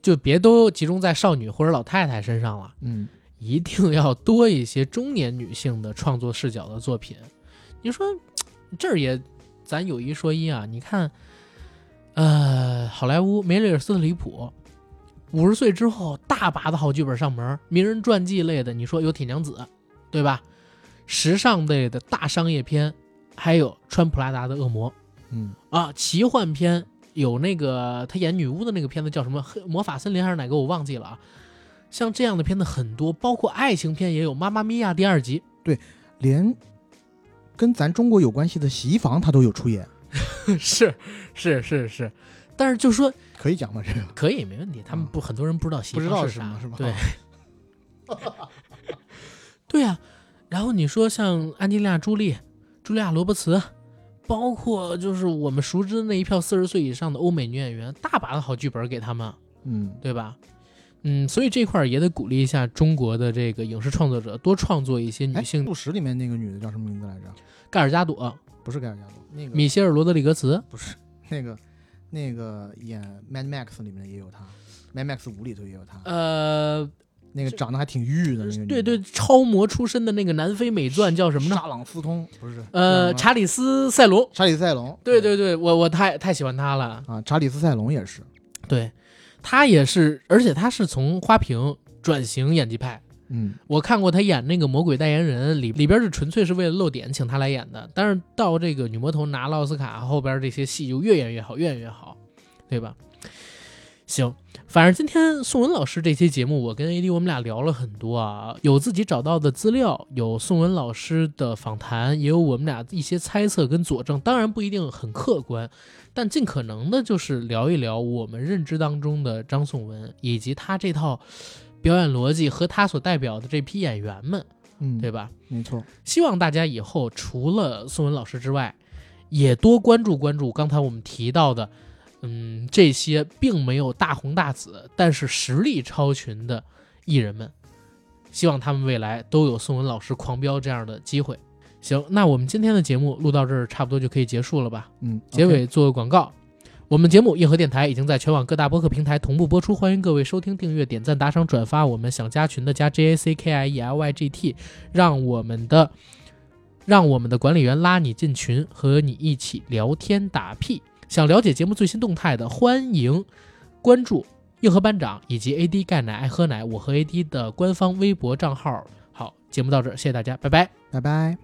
就别都集中在少女或者老太太身上了，嗯，一定要多一些中年女性的创作视角的作品。你说这儿也，咱有一说一啊，你看，呃，好莱坞梅丽尔·斯特里普五十岁之后，大把的好剧本上门，名人传记类的，你说有《铁娘子》，对吧？时尚类的大商业片，还有穿普拉达的恶魔，嗯，啊，奇幻片有那个他演女巫的那个片子叫什么？黑魔法森林还是哪个？我忘记了啊。像这样的片子很多，包括爱情片也有，《妈妈咪呀》第二集，对连跟咱中国有关系的洗衣房他都有出演，[laughs] 是是是是，但是就说可以讲吗？这个可以没问题，他们不很多人不知道西不知道是啥是什么是吧对，[laughs] 对呀、然后你说像安吉丽娜·朱莉、茱莉亚·罗伯茨，包括就是我们熟知的那一票四十岁以上的欧美女演员，大把的好剧本给他们。嗯，对吧？嗯，所以这块儿也得鼓励一下中国的这个影视创作者，多创作一些女哎，性。故事里面那个女的叫什么名字来着？盖尔加朵、不是盖尔加朵，那个米歇尔·罗德里格茨，不是那个那个演《Mad Max》里面也有她，《Mad Max 五》里头也有她。呃，那个长得还挺玉的那个，对对，超模出身的那个南非美钻叫什么呢？沙朗斯通不是？呃，查理斯塞隆。查理塞隆，对对对，我我太太喜欢他了。啊，查理斯塞隆也是，对，他也是，而且他是从花瓶转型演技派。嗯我看过他演那个《魔鬼代言人》里里边是纯粹是为了露点请他来演的，但是到这个女魔头拿了奥斯卡后边这些戏就越演越好，越演越好，对吧？行，反正今天宋文老师这期节目，我跟 AD 我们俩聊了很多啊，有自己找到的资料，有宋文老师的访谈，也有我们俩一些猜测跟佐证，当然不一定很客观，但尽可能的就是聊一聊我们认知当中的张颂文以及他这套表演逻辑和他所代表的这批演员们，嗯，对吧？没错，希望大家以后除了宋文老师之外，也多关注关注刚才我们提到的，嗯，这些并没有大红大紫，但是实力超群的艺人们。希望他们未来都有宋文老师狂飙这样的机会。行，那我们今天的节目录到这儿，差不多就可以结束了吧？嗯，结尾做个广告。我们节目硬核电台已经在全网各大播客平台同步播出，欢迎各位收听、订阅、点赞、打赏、转发。我们想加群的加 J A C K I E L Y G T，让我们的让我们的管理员拉你进群，和你一起聊天打屁。想了解节目最新动态的，欢迎关注硬核班长以及 AD 钙奶爱喝奶我和 AD 的官方微博账号。好，节目到这，谢谢大家，拜拜。拜拜。